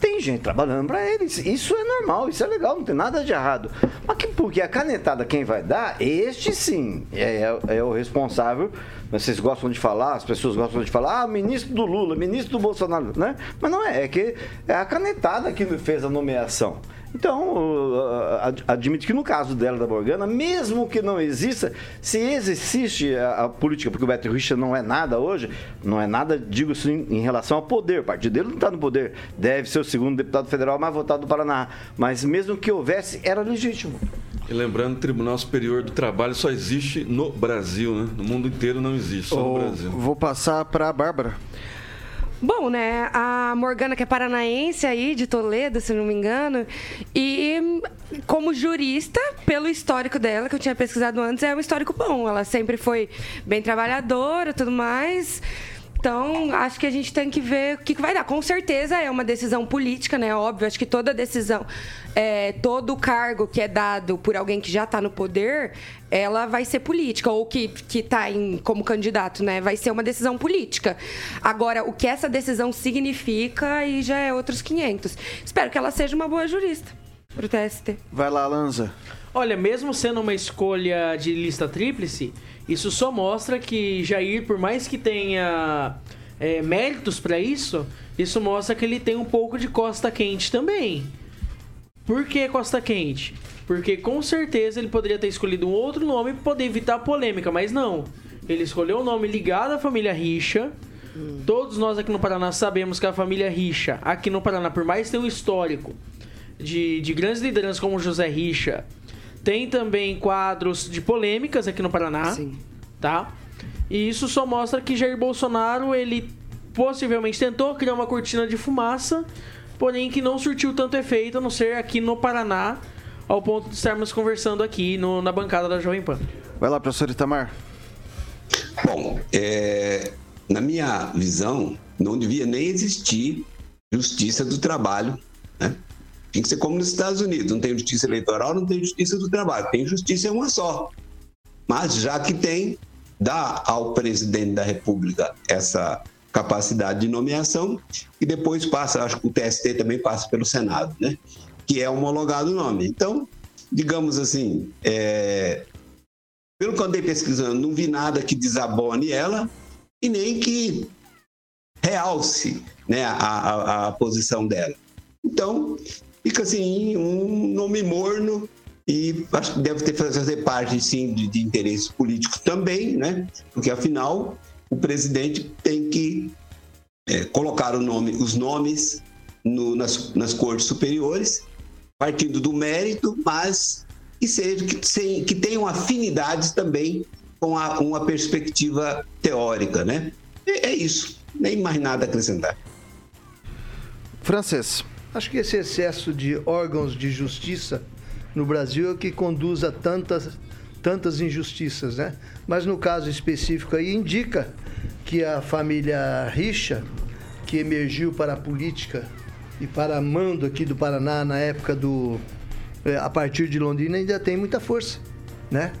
Tem gente trabalhando para eles. Isso é normal, isso é legal, não tem nada de errado. Mas que, porque a canetada quem vai dar, este sim é, é- é o responsável. Vocês gostam de falar, as pessoas gostam de falar, ah, ministro do Lula, ministro do Bolsonaro, né? Mas não é, é que é a canetada que fez a nomeação. Então, ad- admito que no caso dela, da Morgana, mesmo que não exista, se existe a, a política, porque o Beto Richa não é nada hoje, não é nada, digo assim, em relação ao poder. O partido dele não está no poder. Deve ser o segundo deputado federal mais votado do Paraná. Mas mesmo que houvesse, era legítimo. E lembrando, o Tribunal Superior do Trabalho só existe no Brasil, né? No mundo inteiro não existe, só no Ô, Brasil. Vou passar pra Bárbara. Bom, né? A Morgana, que é paranaense aí, de Toledo, se não me engano. E como jurista, pelo histórico dela, que eu tinha pesquisado antes, é um histórico bom. Ela sempre foi bem trabalhadora tudo mais. Então, acho que a gente tem que ver o que, vai dar. Com certeza é uma decisão política, né? Óbvio, acho que toda decisão, é, todo cargo que é dado por alguém que já está no poder, ela vai ser política, ou que, que tá em, como candidato, né? Vai ser uma decisão política. Agora, o que essa decisão significa, aí já é outros 500. Espero que ela seja uma boa jurista pro TST. Vai lá, Lanza. Olha, mesmo sendo uma escolha de lista tríplice, isso só mostra que Jair, por mais que tenha é, méritos para isso, isso mostra que ele tem um pouco de costa quente também. Por que costa quente? Porque com certeza ele poderia ter escolhido um outro nome para poder evitar a polêmica, mas não. Ele escolheu um nome ligado à família Richa. Todos nós aqui no Paraná sabemos que a família Richa, aqui no Paraná, por mais ter um histórico de, de grandes lideranças como José Richa, tem também quadros de polêmicas aqui no Paraná. Tá? E isso só mostra que Jair Bolsonaro, ele possivelmente tentou criar uma cortina de fumaça, porém que não surtiu tanto efeito, a não ser aqui no Paraná, ao ponto de estarmos conversando aqui no- na bancada da Jovem Pan. Vai lá, professor Itamar. Bom, é, na minha visão, não devia nem existir justiça do trabalho. Né? Tinha que ser como nos Estados Unidos: não tem justiça eleitoral, não tem justiça do trabalho, tem justiça uma só. Mas já que tem, dá ao presidente da República essa capacidade de nomeação e depois passa, acho que o TST também passa pelo Senado, né? Que é homologado o nome. Então, digamos assim, é, pelo que eu andei pesquisando, não vi nada que desabone ela e nem que realce né, a, a, a posição dela. Então, fica assim um nome morno e deve ter fazer parte sim de, de interesses políticos também, né? Porque afinal o presidente tem que é, colocar o nome, os nomes no, nas, nas cortes superiores, partindo do mérito, mas que seja que, sem, que tenham afinidades também com a, uma perspectiva teórica, né? É, é isso, nem mais nada a acrescentar. Francês. Acho que esse excesso de órgãos de justiça no Brasil é o que conduz a tantas, tantas injustiças, né? Mas no caso específico aí indica que a família Richa, que emergiu para a política e para mando aqui do Paraná na época do é, a partir de Londrina ainda tem muita força, né?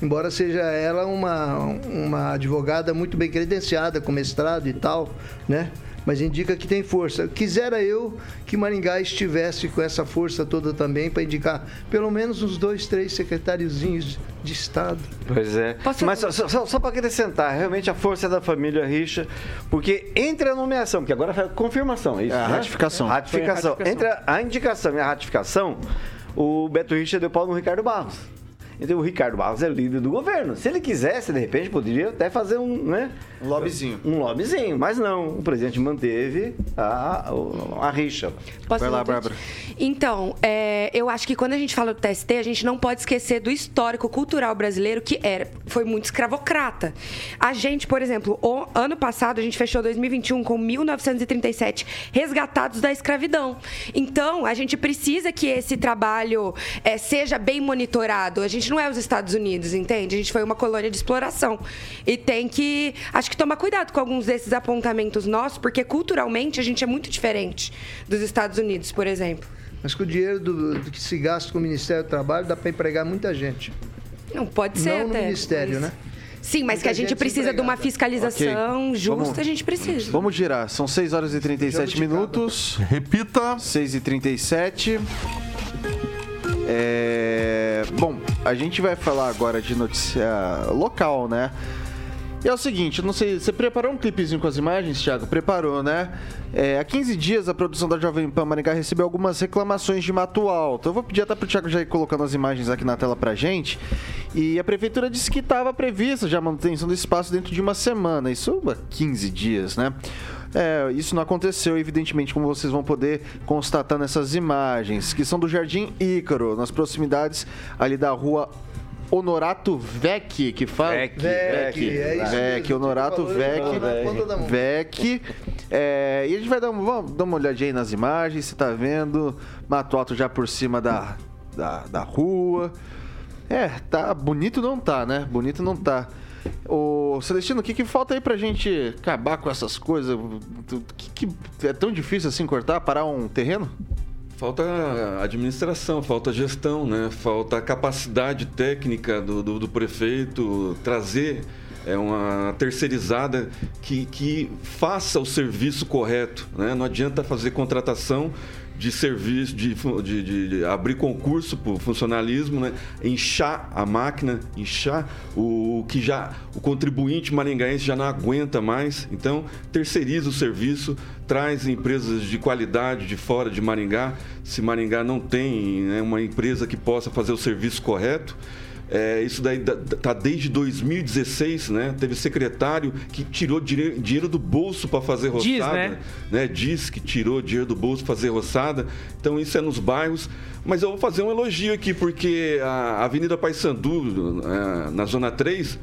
Embora seja ela uma, uma advogada muito bem credenciada, com mestrado e tal, né? Mas indica que tem força. Quisera eu que Maringá estivesse com essa força toda também para indicar pelo menos uns dois, três secretáriozinhos de Estado. Pois é. Posso- Mas só, só, só para acrescentar, realmente a força é da família Richa, porque entre a nomeação, porque agora foi a confirmação, é isso? É, a né? ratificação. Ratificação. Foi a ratificação. Entre a, a indicação e a ratificação, o Beto Richa deu pau no Ricardo Barros. Então o Ricardo Barros é líder do governo. Se ele quisesse, de repente, poderia até fazer um, né? Um lobbyzinho. Um lobbyzinho, mas não. O presidente manteve a, a, a rixa. Posso Vai lá, Bárbara. Então, é, eu acho que quando a gente fala do TST, a gente não pode esquecer do histórico cultural brasileiro que era, foi muito escravocrata. A gente, por exemplo, o ano passado a gente fechou 2021 com 1937 resgatados da escravidão. Então, a gente precisa que esse trabalho é, seja bem monitorado. A gente não é os Estados Unidos, entende? A gente foi uma colônia de exploração. E tem que, acho que tomar cuidado com alguns desses apontamentos nossos, porque culturalmente a gente é muito diferente dos Estados Unidos, por exemplo. Mas com o dinheiro do, do que se gasta com o Ministério do Trabalho dá para empregar muita gente. Não pode ser Não no até, Ministério, mas- né? Sim, mas Muita que a gente gente precisa de uma fiscalização Ok. justa, Vamos- a gente precisa. Vamos girar. São 6 horas e 37 Jabuticaba. minutos. Repita. 6 e 37 é... Bom, a gente vai falar agora de notícia local, né? E é o seguinte, não sei, você preparou um clipezinho com as imagens, Thiago? Preparou, né? É, há 15 dias, a produção da Jovem Pan Maringá recebeu algumas reclamações de mato alto. Eu vou pedir até pro Thiago já ir colocando as imagens aqui na tela pra gente. E a prefeitura disse que estava prevista já a manutenção do espaço dentro de uma semana. Isso há 15 dias, né? É, isso não aconteceu, evidentemente, como vocês vão poder constatar nessas imagens, que são do Jardim Ícaro, nas proximidades ali da rua Honorato Vec, que fala. Vec, Vec, é Vec, mesmo. Honorato Vec. Vec. É, e a gente vai dar, um, vamos dar uma olhadinha aí nas imagens, você tá vendo. Mato Alto já por cima da, da, da rua. É, tá bonito não tá, né? Bonito não tá. Ô, Celestino, o que, que falta aí pra gente acabar com essas coisas? O que, que é tão difícil assim cortar, parar um terreno? Falta administração, falta gestão, né? falta capacidade técnica do, do, do prefeito trazer é, uma terceirizada que, que faça o serviço correto. Né? Não adianta fazer contratação de serviço, de, de, de- de abrir concurso para o funcionalismo, né? inchar a máquina, inchar o que já o contribuinte maringaense já não aguenta mais. Então, terceiriza o serviço, traz empresas de qualidade de fora de Maringá. Se Maringá não tem né, uma empresa que possa fazer o serviço correto, é, isso daí está desde 2016, né? Teve secretário que tirou dinheiro do bolso para fazer roçada. Diz, né? né? Diz que tirou dinheiro do bolso para fazer roçada. Então isso é nos bairros. Mas eu vou fazer um elogio aqui, porque a Avenida Paissandu, eh, na Zona 3,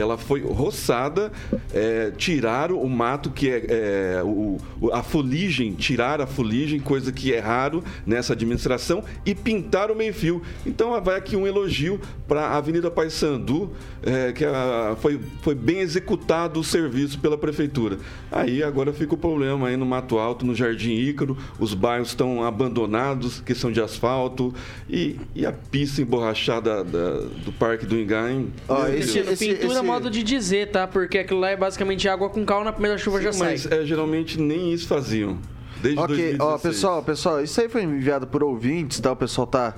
ela foi roçada, eh, tiraram o mato que é, eh, o, a fuligem, tiraram a fuligem, coisa que é raro nessa administração, e pintaram o meio-fio. Então vai aqui um elogio para a Avenida Paissandu, eh, que a- foi, foi bem executado o serviço pela prefeitura. Aí agora fica o problema aí no Mato Alto, no Jardim Ícaro, os bairros estão abandonados, questão de asfalto, e, e a pista emborrachada da- do Parque do Engaim. Meu esse-. Cristiano, pintura é modo de dizer, tá? Porque aquilo lá é basicamente água com cal, na primeira chuva já Sim, sai. mas é, geralmente nem isso faziam. Desde Ok, 2016. ó, pessoal, pessoal, isso aí foi enviado por ouvintes, tá? O pessoal tá.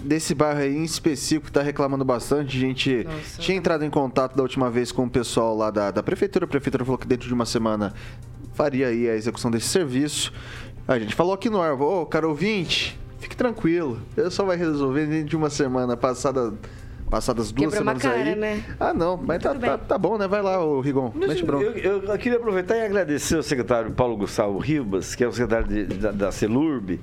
Desse bairro aí em específico tá reclamando bastante. A gente tinha entrado em contato da última vez com o pessoal lá da, da prefeitura. A prefeitura falou que dentro de uma semana faria aí a execução desse serviço. A gente falou aqui no ar, ô, cara ouvinte, fique tranquilo. Eu só vai resolver dentro de uma semana passada. Passadas duas Quebrou uma semanas cara, aí. né? Ah, não, mas tá, tá, tá bom, né? Vai lá, ô Rigon. Bronca. Eu, eu- eu queria aproveitar e agradecer ao secretário Paulo Gustavo Ribas, que é o secretário de- da, da CELURB,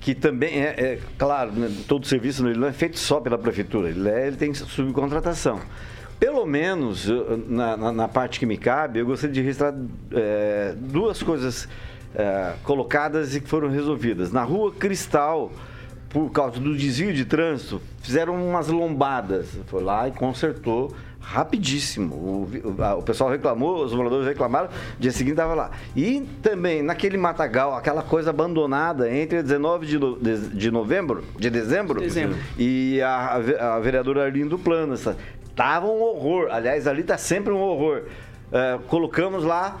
que também é, é, claro, né, todo o serviço ele não é feito só pela prefeitura, ele, é- ele tem subcontratação. Pelo menos na, na- na parte que me cabe, eu gostaria de registrar é, duas coisas é, colocadas e que foram resolvidas. Na rua Cristal, por causa do desvio de trânsito, fizeram umas lombadas. Foi lá e consertou rapidíssimo. O, o- o pessoal reclamou, os moradores reclamaram, dia seguinte estava lá. E também naquele matagal, aquela coisa abandonada entre 19 de, no- de- de novembro, de dezembro, Dezembro. e a, a a vereadora Arlindo Plano. Tava um horror. Aliás, ali tá sempre um horror. É, colocamos lá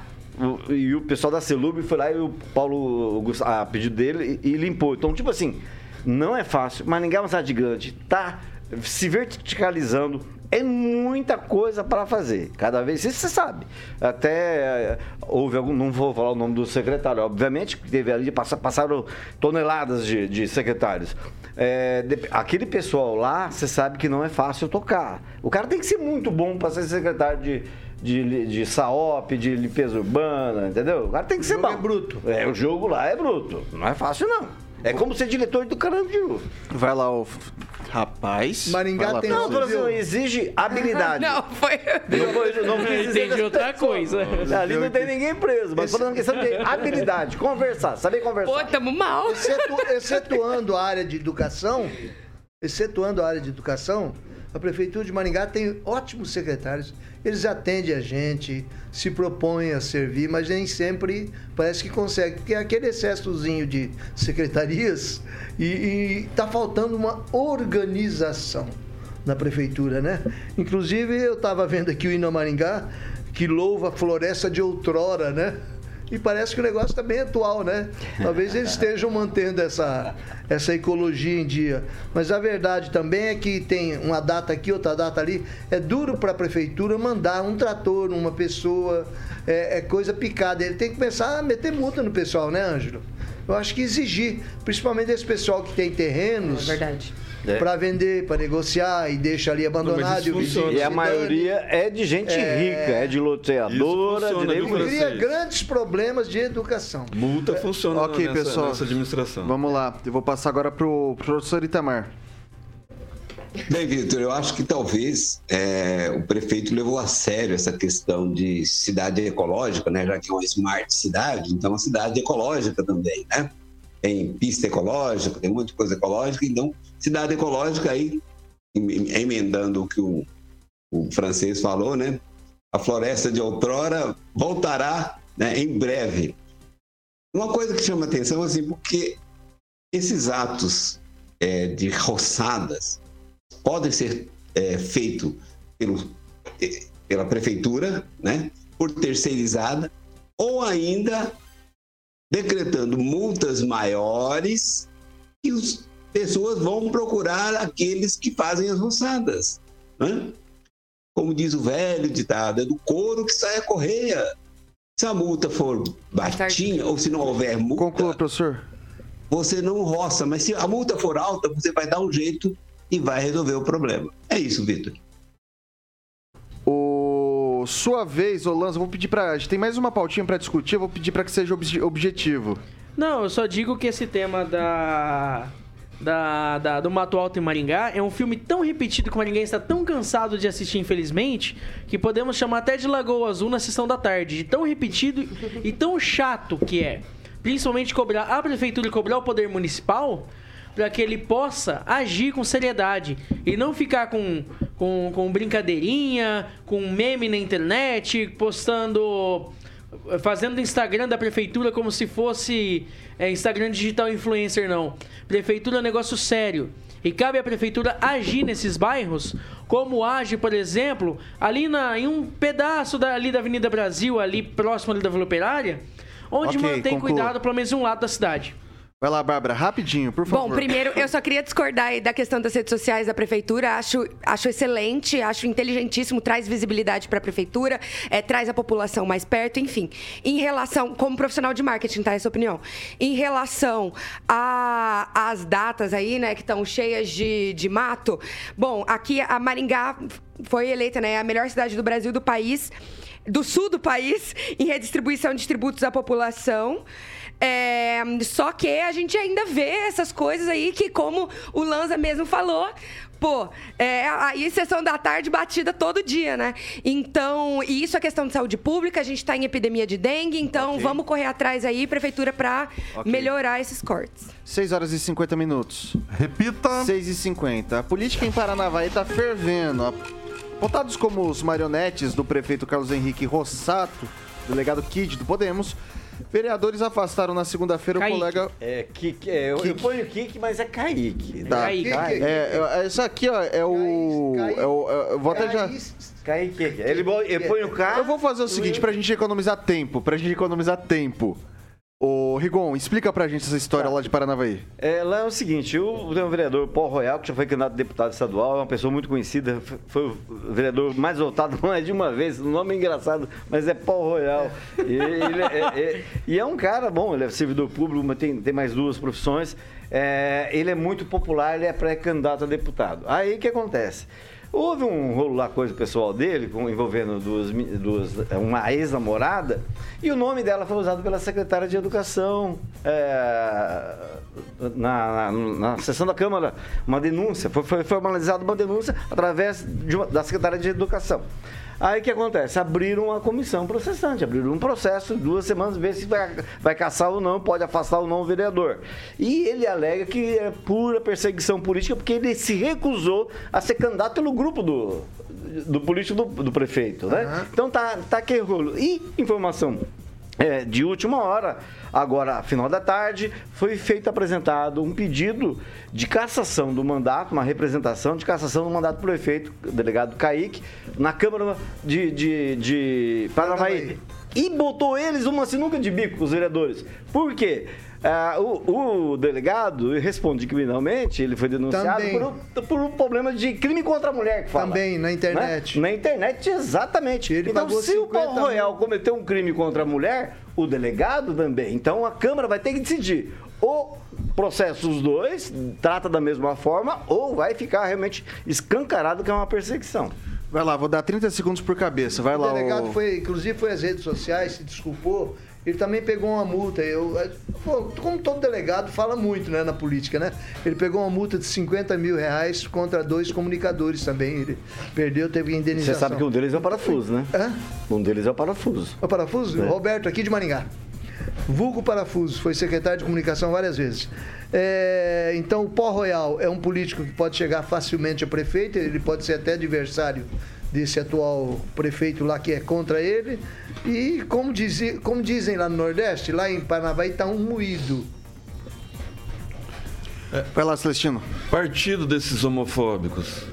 e o pessoal da Celub foi lá e o Paulo, a pedido dele, e, e limpou. Então, tipo assim, não é fácil. Maringá é uma cidade gigante, tá se verticalizando. É muita coisa para fazer. Cada vez, isso você sabe. Até eh, houve algum, não vou falar o nome do secretário, obviamente, que teve ali, passa- passaram toneladas de, de secretários. É, de- aquele pessoal lá, você sabe que não é fácil tocar. O cara tem que ser muito bom para ser secretário de, de, de SAOP, de limpeza urbana, entendeu? O cara tem que ser bom. é bruto. É, o jogo lá é bruto. Não é fácil, não. É como ser diretor do Carandiru. Vai lá, o rapaz. Maringá lá tem Não, assim, exige habilidade. Não, foi. Não, foi, não Entendi das outra coisa. Ali não tem ninguém preso, mas falando questão de habilidade, conversar, saber conversar. Pô, tamo mal. Excetu- excetuando a área de educação, excetuando a área de educação, a Prefeitura de Maringá tem ótimos secretários. Eles atendem a gente, se propõem a servir, mas nem sempre parece que consegue, porque é aquele excessozinho de secretarias e está faltando uma organização na prefeitura, né? Inclusive, eu estava vendo aqui o Hino Maringá, que louva a floresta de outrora, né? E parece que o negócio está bem atual, né? Talvez eles estejam mantendo essa, essa ecologia em dia. Mas a verdade também é que tem uma data aqui, outra data ali. É duro para a prefeitura mandar um trator, uma pessoa, é, é coisa picada. Ele tem que começar a meter multa no pessoal, né, Ângelo? Eu acho que exigir, principalmente esse pessoal que tem terrenos. É verdade. É. Para vender, para negociar e deixa ali abandonado. e o vizinho funciona. E a maioria é de gente É. rica, é de loteadora, Isso de funciona, viu, dane. Cria grandes problemas de educação. Multa funciona Ok, nessa, pessoal. nessa administração. Vamos lá. Eu vou passar agora pro professor Itamar. Bem, Vitor, eu acho que talvez é, o prefeito levou a sério essa questão de cidade ecológica, né? Já que é uma smart cidade, então é uma cidade ecológica também, né? Tem pista ecológica, tem um monte de coisa ecológica, então cidade ecológica aí, em- emendando o que o, o francês falou, né? A floresta de outrora voltará né, em breve. Uma coisa que chama atenção, assim, porque esses atos é, de roçadas podem ser é, feitos eh, pela prefeitura, né, por terceirizada, ou ainda decretando multas maiores e as pessoas vão procurar aqueles que fazem as roçadas. Né? Como diz o velho ditado, é do couro que sai a correia. Se a multa for baixinha ou se não houver multa, Conclua, professor. você não roça, mas se a multa for alta, você vai dar um jeito e vai resolver o problema. É isso, Vitor. O sua vez, ô Lanza, eu vou pedir pra. A gente tem mais uma pautinha pra discutir, eu vou pedir pra que seja obje- objetivo. Não, eu só digo que esse tema da. Da, da- do Mato Alto em Maringá é um filme tão repetido que o Maringá está tão cansado de assistir, infelizmente, que podemos chamar até de Lagoa Azul na sessão da tarde. De tão repetido e tão chato que é. Principalmente cobrar a prefeitura e cobrar o poder municipal para que ele possa agir com seriedade e não ficar com, com, com brincadeirinha, com meme na internet, postando fazendo Instagram da prefeitura como se fosse é, Instagram digital influencer, não. Prefeitura é um negócio sério. E cabe à prefeitura agir nesses bairros, como age, por exemplo, ali na, em um pedaço da, ali da Avenida Brasil, ali próximo ali da Vila Operária, onde Ok, mantém conclua. cuidado pelo menos um lado da cidade. Vai lá, Bárbara, rapidinho, por favor. Bom, primeiro, eu só queria discordar aí da questão das redes sociais da prefeitura. Acho, acho excelente, acho inteligentíssimo, traz visibilidade para a prefeitura, é, traz a população mais perto, enfim. Em relação, como profissional de marketing, tá? Essa opinião. Em relação às datas aí, né, que estão cheias de, de mato. Bom, aqui a Maringá foi eleita, né, a melhor cidade do Brasil, do país, do sul do país, em redistribuição de tributos à população. É, só que a gente ainda vê essas coisas aí que, como o Lanza mesmo falou, pô, é, aí sessão da tarde batida todo dia, né? Então, e isso é questão de saúde pública, a gente está em epidemia de dengue, então Ok. vamos correr atrás aí, prefeitura, para Ok. melhorar esses cortes. 6 horas e 50 minutos. Repita. 6 e 50. A política em Paranavaí tá fervendo. Apontados como os marionetes do prefeito Carlos Henrique Rossato, delegado Kid do Podemos, vereadores afastaram na segunda-feira o Kaique. colega. É, Kik, é, eu, eu ponho Kik, mas é Kaique. Tá. Kaique. É, é, isso aqui, ó, é o. É o é, eu vou até já. Kaique. Ele põe o K. Eu vou fazer o seguinte pra gente economizar tempo. Pra gente economizar tempo. Ô, Rigon, explica pra gente essa história lá de Paranavaí. É, lá é o seguinte, o, tem um vereador, Paul Royal, que já foi candidato a deputado estadual, é uma pessoa muito conhecida, foi o vereador mais votado mais de uma vez, o nome é engraçado, mas é Paul Royal. E, ele é, é- e é um cara bom, ele é servidor público, mas tem, tem mais duas profissões. É, ele é muito popular, ele é pré-candidato a deputado. Aí o que acontece? Houve um rolo lá, coisa pessoal dele, envolvendo duas, duas, uma ex-namorada, e o nome dela foi usado pela secretária de Educação é, na, na, na sessão da Câmara, uma denúncia, foi, foi formalizada uma denúncia através de uma- da secretária de Educação. Aí o que acontece? Abriram uma comissão processante, abriram um processo, duas semanas, ver se vai, vai caçar ou não, pode afastar ou não o vereador. E ele alega que é pura perseguição política, porque ele se recusou a ser candidato pelo grupo do, do político do, do prefeito, né? Então tá, tá que rolo. E informação é, de última hora, agora, final da tarde, foi feito apresentado um pedido de cassação do mandato, uma representação de cassação do mandato do prefeito, delegado Kaique, na Câmara de, de, de Paranavaí. E botou eles uma sinuca de bico, os vereadores. Por quê? Ah, o, o delegado responde criminalmente, ele foi denunciado por um, por um problema de crime contra a mulher que fala. Também, na internet. Né? Na internet, exatamente. então, pagou se o 50 Paulo Royal cometeu um crime contra a mulher, o delegado também. Então, a Câmara vai ter que decidir. Ou processa os dois, trata da mesma forma, ou vai ficar realmente escancarado que é uma perseguição. Vai lá, vou dar 30 segundos por cabeça. Vai o lá, delegado ô- foi, inclusive, foi às redes sociais, se desculpou. Ele também pegou uma multa. Eu, pô, como todo delegado fala muito né, na política, né? Ele pegou uma multa de 50 mil reais contra dois comunicadores também. Ele perdeu, teve Você indenização. sabe que um deles é o parafuso, né? Hã? Um deles é o parafuso. O parafuso? É. Roberto, aqui de Maringá. Vulgo Parafuso, foi secretário de comunicação várias vezes. É, então, o Pó Royal é um político que pode chegar facilmente a prefeito, ele pode ser até adversário desse atual prefeito lá que é contra ele. E, como, dizi- como dizem lá no Nordeste, lá em Paranavaí está um moído. Vai lá, Celestino. Partido desses homofóbicos.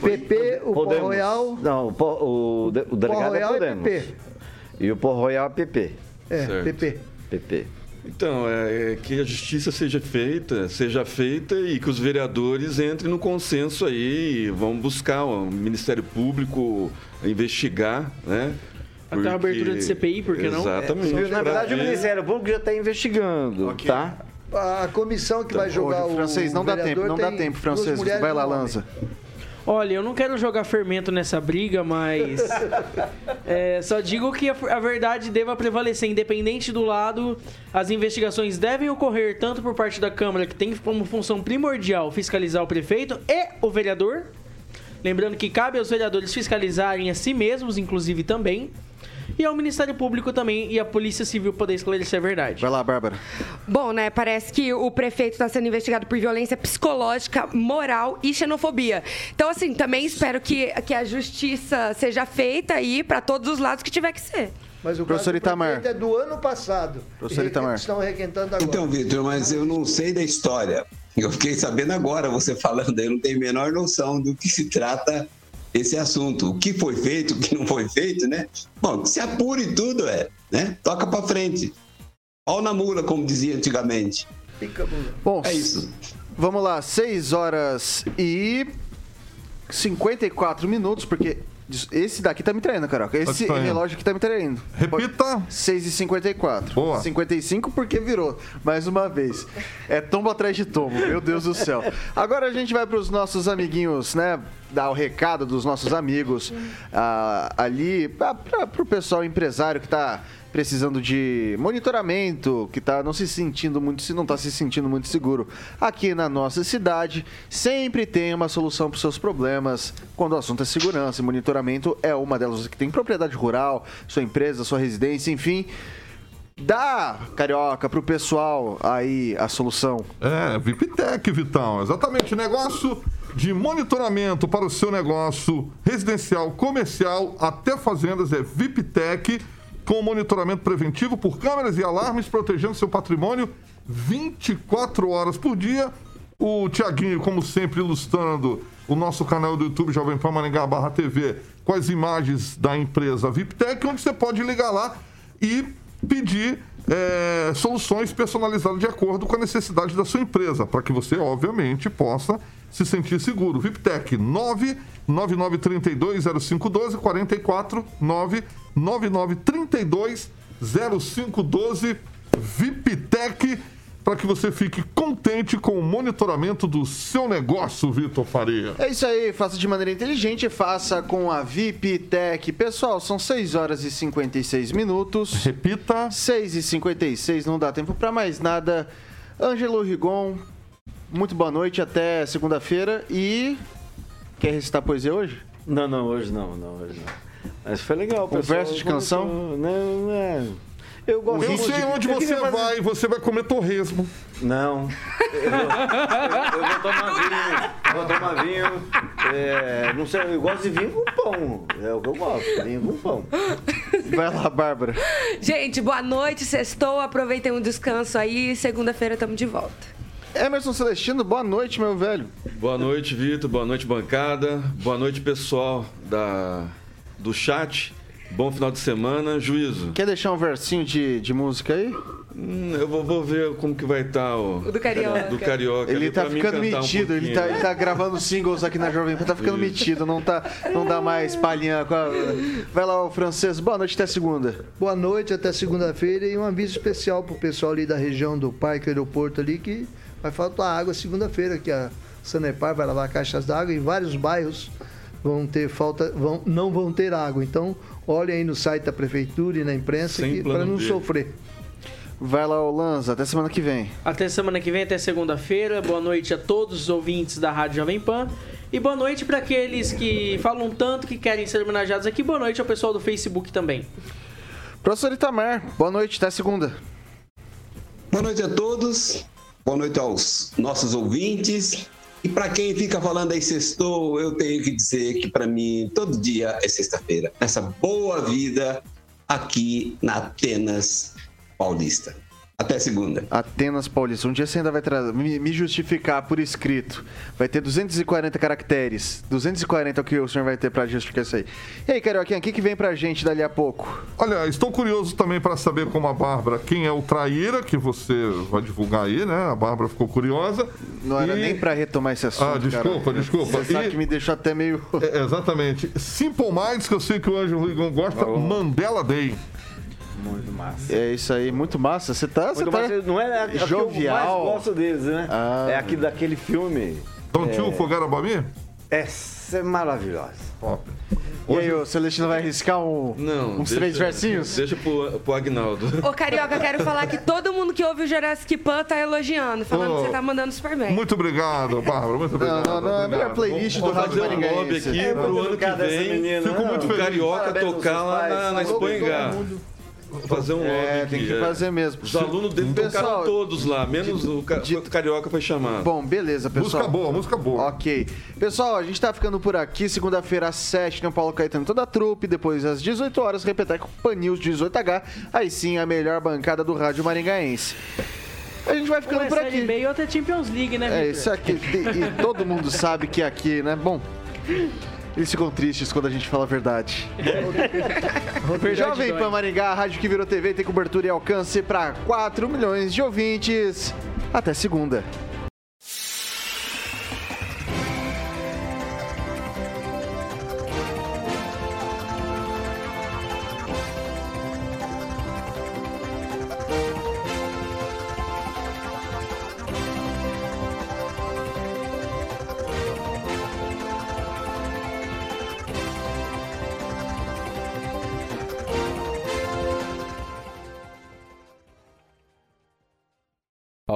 PP, o Pó Podemos. Royal. Não, o, Pó- o, de- o delegado Royal é é Podemos. PP. E o Pó Royal é PP. É, Certo. PP. PP. Então, é, é que a justiça seja feita, seja feita e que os vereadores entrem no consenso aí e vão buscar o Ministério Público investigar, né? Até a abertura de CPI, por que não? Exatamente. É, Na verdade, o ver- Ministério Público já está investigando, tá? A comissão que vai julgar Ô, o. francês, não dá tempo, não dá tem tempo, francês. Vai lá, um homem. Olha, eu não quero jogar fermento nessa briga, mas é, só digo que a, a verdade deva prevalecer, independente do lado. As investigações devem ocorrer tanto por parte da Câmara, que tem como função primordial fiscalizar o prefeito e o vereador. Lembrando que cabe aos vereadores fiscalizarem a si mesmos, inclusive também. E ao Ministério Público também e à Polícia Civil poder esclarecer a verdade. Vai lá, Bárbara. Bom, né? Parece que o prefeito está sendo investigado por violência psicológica, moral e xenofobia. Então, assim, também espero que, que a justiça seja feita aí para todos os lados que tiver que ser. Mas o Professor caso do Itamar. prefeito é do ano passado. Professor Itamar. Estão requentando agora. Então, Vitor, mas eu não sei da história. Eu fiquei sabendo agora, você falando, eu não tenho a menor noção do que se trata esse assunto. O que foi feito, o que não foi feito, né? Bom, se apure tudo, é, né? Toca pra frente. Pau na mula, como dizia antigamente. Bom, É isso. Vamos lá, 6 horas e 54 minutos, porque esse daqui tá me traindo, Carioca. Esse te traindo. relógio aqui tá me traindo. Repita. 6 e 54. Boa. 55 porque virou, mais uma vez. É tombo atrás de tombo, meu Deus do céu. Agora a gente vai pros nossos amiguinhos, né? Dar o recado dos nossos amigos ah, ali, pra, pra, pro pessoal empresário que tá precisando de monitoramento, que tá não se sentindo muito, se não tá se sentindo muito seguro aqui na nossa cidade, sempre tem uma solução para seus problemas quando o assunto é segurança. E monitoramento é uma delas. Você que tem propriedade rural, sua empresa, sua residência, enfim. Dá, carioca, pro pessoal aí a solução. É, VIPTEC, Vitão. Exatamente. Negócio de monitoramento para o seu negócio residencial, comercial, até fazendas é VIPTEC, com monitoramento preventivo por câmeras e alarmes, protegendo seu patrimônio 24 horas por dia. O Tiaguinho, como sempre, ilustrando o nosso canal do YouTube Jovem Pan Maringá barra TV com as imagens da empresa VIPTEC, onde você pode ligar lá e pedir é, soluções personalizadas de acordo com a necessidade da sua empresa, para que você, obviamente, possa se sentir seguro. VIPTEC 999320512 44 999320512 VIPTEC para que você fique contente com o monitoramento do seu negócio, Vitor Faria. É isso aí, faça de maneira inteligente, faça com a VIP Tech. Pessoal, são 6 horas e 56 minutos. Repita. 6 e 56, não dá tempo para mais nada. Ângelo Rigon, muito boa noite, até segunda-feira. E. Quer recitar poesia hoje? Não, não, hoje não, não, hoje não. Mas foi legal, Um pessoal. verso de canção? Não, não é. Eu gosto Eu de- sei onde eu você queria fazer- vai, você vai comer torresmo. Não. Eu vou, eu- eu vou tomar vinho. Vou tomar vinho. É, não sei, eu gosto de vinho com pão. É o que eu gosto, vinho com pão. Vai lá, Bárbara. Gente, boa noite, sextou, aproveitem um descanso aí, segunda-feira estamos de volta. Emerson Celestino, boa noite, meu velho. Boa noite, Vitor. Boa noite, bancada. Boa noite, pessoal da, do chat. Bom final de semana. Juízo. Quer deixar um versinho de, de música aí? Hum, eu vou, vou ver como que vai estar o... O do Carioca. Do Carioca. Ele tá ficando cantar um metido, ele, tá, ele tá gravando singles aqui na Jovem Pan, tá ficando metido, não, tá, não dá mais palhinha. com a- Vai lá, o francês, boa noite, até segunda. Boa noite, até segunda-feira e um aviso especial pro pessoal ali da região do Parque Aeroporto ali que vai faltar água segunda-feira, que a Sanepar vai lavar caixas d'água em vários bairros vão ter falta, vão, não vão ter água. Então, olhem aí no site da prefeitura e na imprensa para não B. sofrer. Vai lá, o Lanza, até semana que vem. Até semana que vem, até segunda-feira. Boa noite a todos os ouvintes da Rádio Jovem Pan. E boa noite para aqueles que falam tanto que querem ser homenageados aqui. Boa noite ao pessoal do Facebook também. Professor Itamar, boa noite, até segunda. Boa noite a todos. Boa noite aos nossos ouvintes. E para quem fica falando aí sextou, eu tenho que dizer que para mim todo dia é sexta-feira. Nessa boa vida aqui na Atenas Paulista. Até segunda. Atenas Paulista, um dia você ainda vai trazer, me, me justificar por escrito. Vai ter 240 caracteres. 240 é o que o senhor vai ter pra justificar isso aí. E aí, Carioquinha, o que, que vem pra gente dali a pouco? Olha, estou curioso também para saber como a Bárbara, quem é o traíra, que você vai divulgar aí, né? A Bárbara ficou curiosa. Não era E- nem pra retomar esse assunto, Ah, desculpa, cara. desculpa. Você sabe E- que me deixou até meio... É, exatamente. Simple Minds, que eu sei que o Ângelo Rigon gosta, Mandela Day. Muito massa. É isso aí, muito massa. Você tá, você Muito tá massa. Não é a, a que eu jovial. mais gosto deles, né? Ah. É aqui daquele filme. Don't é, you forget about me? Essa é maravilhosa. E aí, o Celestino vai arriscar um- Não, uns deixa- três versinhos? Deixa pro, pro Agnaldo. Ô, Carioca, quero falar que todo mundo que ouve o Jurassic Pan tá elogiando, falando Oh. que você tá mandando super bem. Muito obrigado, Bárbara. Muito obrigado. não, não, é a melhor playlist do Vamos Rádio um lobby Maringaense. aqui É pro muito ano que vem. menina. Fico muito O feliz. Carioca Parabéns tocar lá na, na Espanha. Fazer um lobby É, tem que é. fazer mesmo. Os alunos dele Pessoal, tocaram todos lá, menos o, ca- o Carioca foi chamado. Bom, beleza, pessoal. Música boa, música boa. Ok. Pessoal, a gente tá ficando por aqui. Segunda-feira às 7 tem o Paulo Caetano toda a trupe. Depois às 18 horas, Repeteco Pan News 18H. Aí sim, a melhor bancada do rádio maringaense. A gente vai ficando é por Série aqui. B e outro é Champions League, né, É, Victor? isso aqui. E, e todo mundo sabe que aqui, né? Bom. Eles ficam tristes quando a gente fala a verdade. Jovem Pan Maringá, a rádio que virou TV, tem cobertura e alcance para 4 milhões de ouvintes. Até segunda.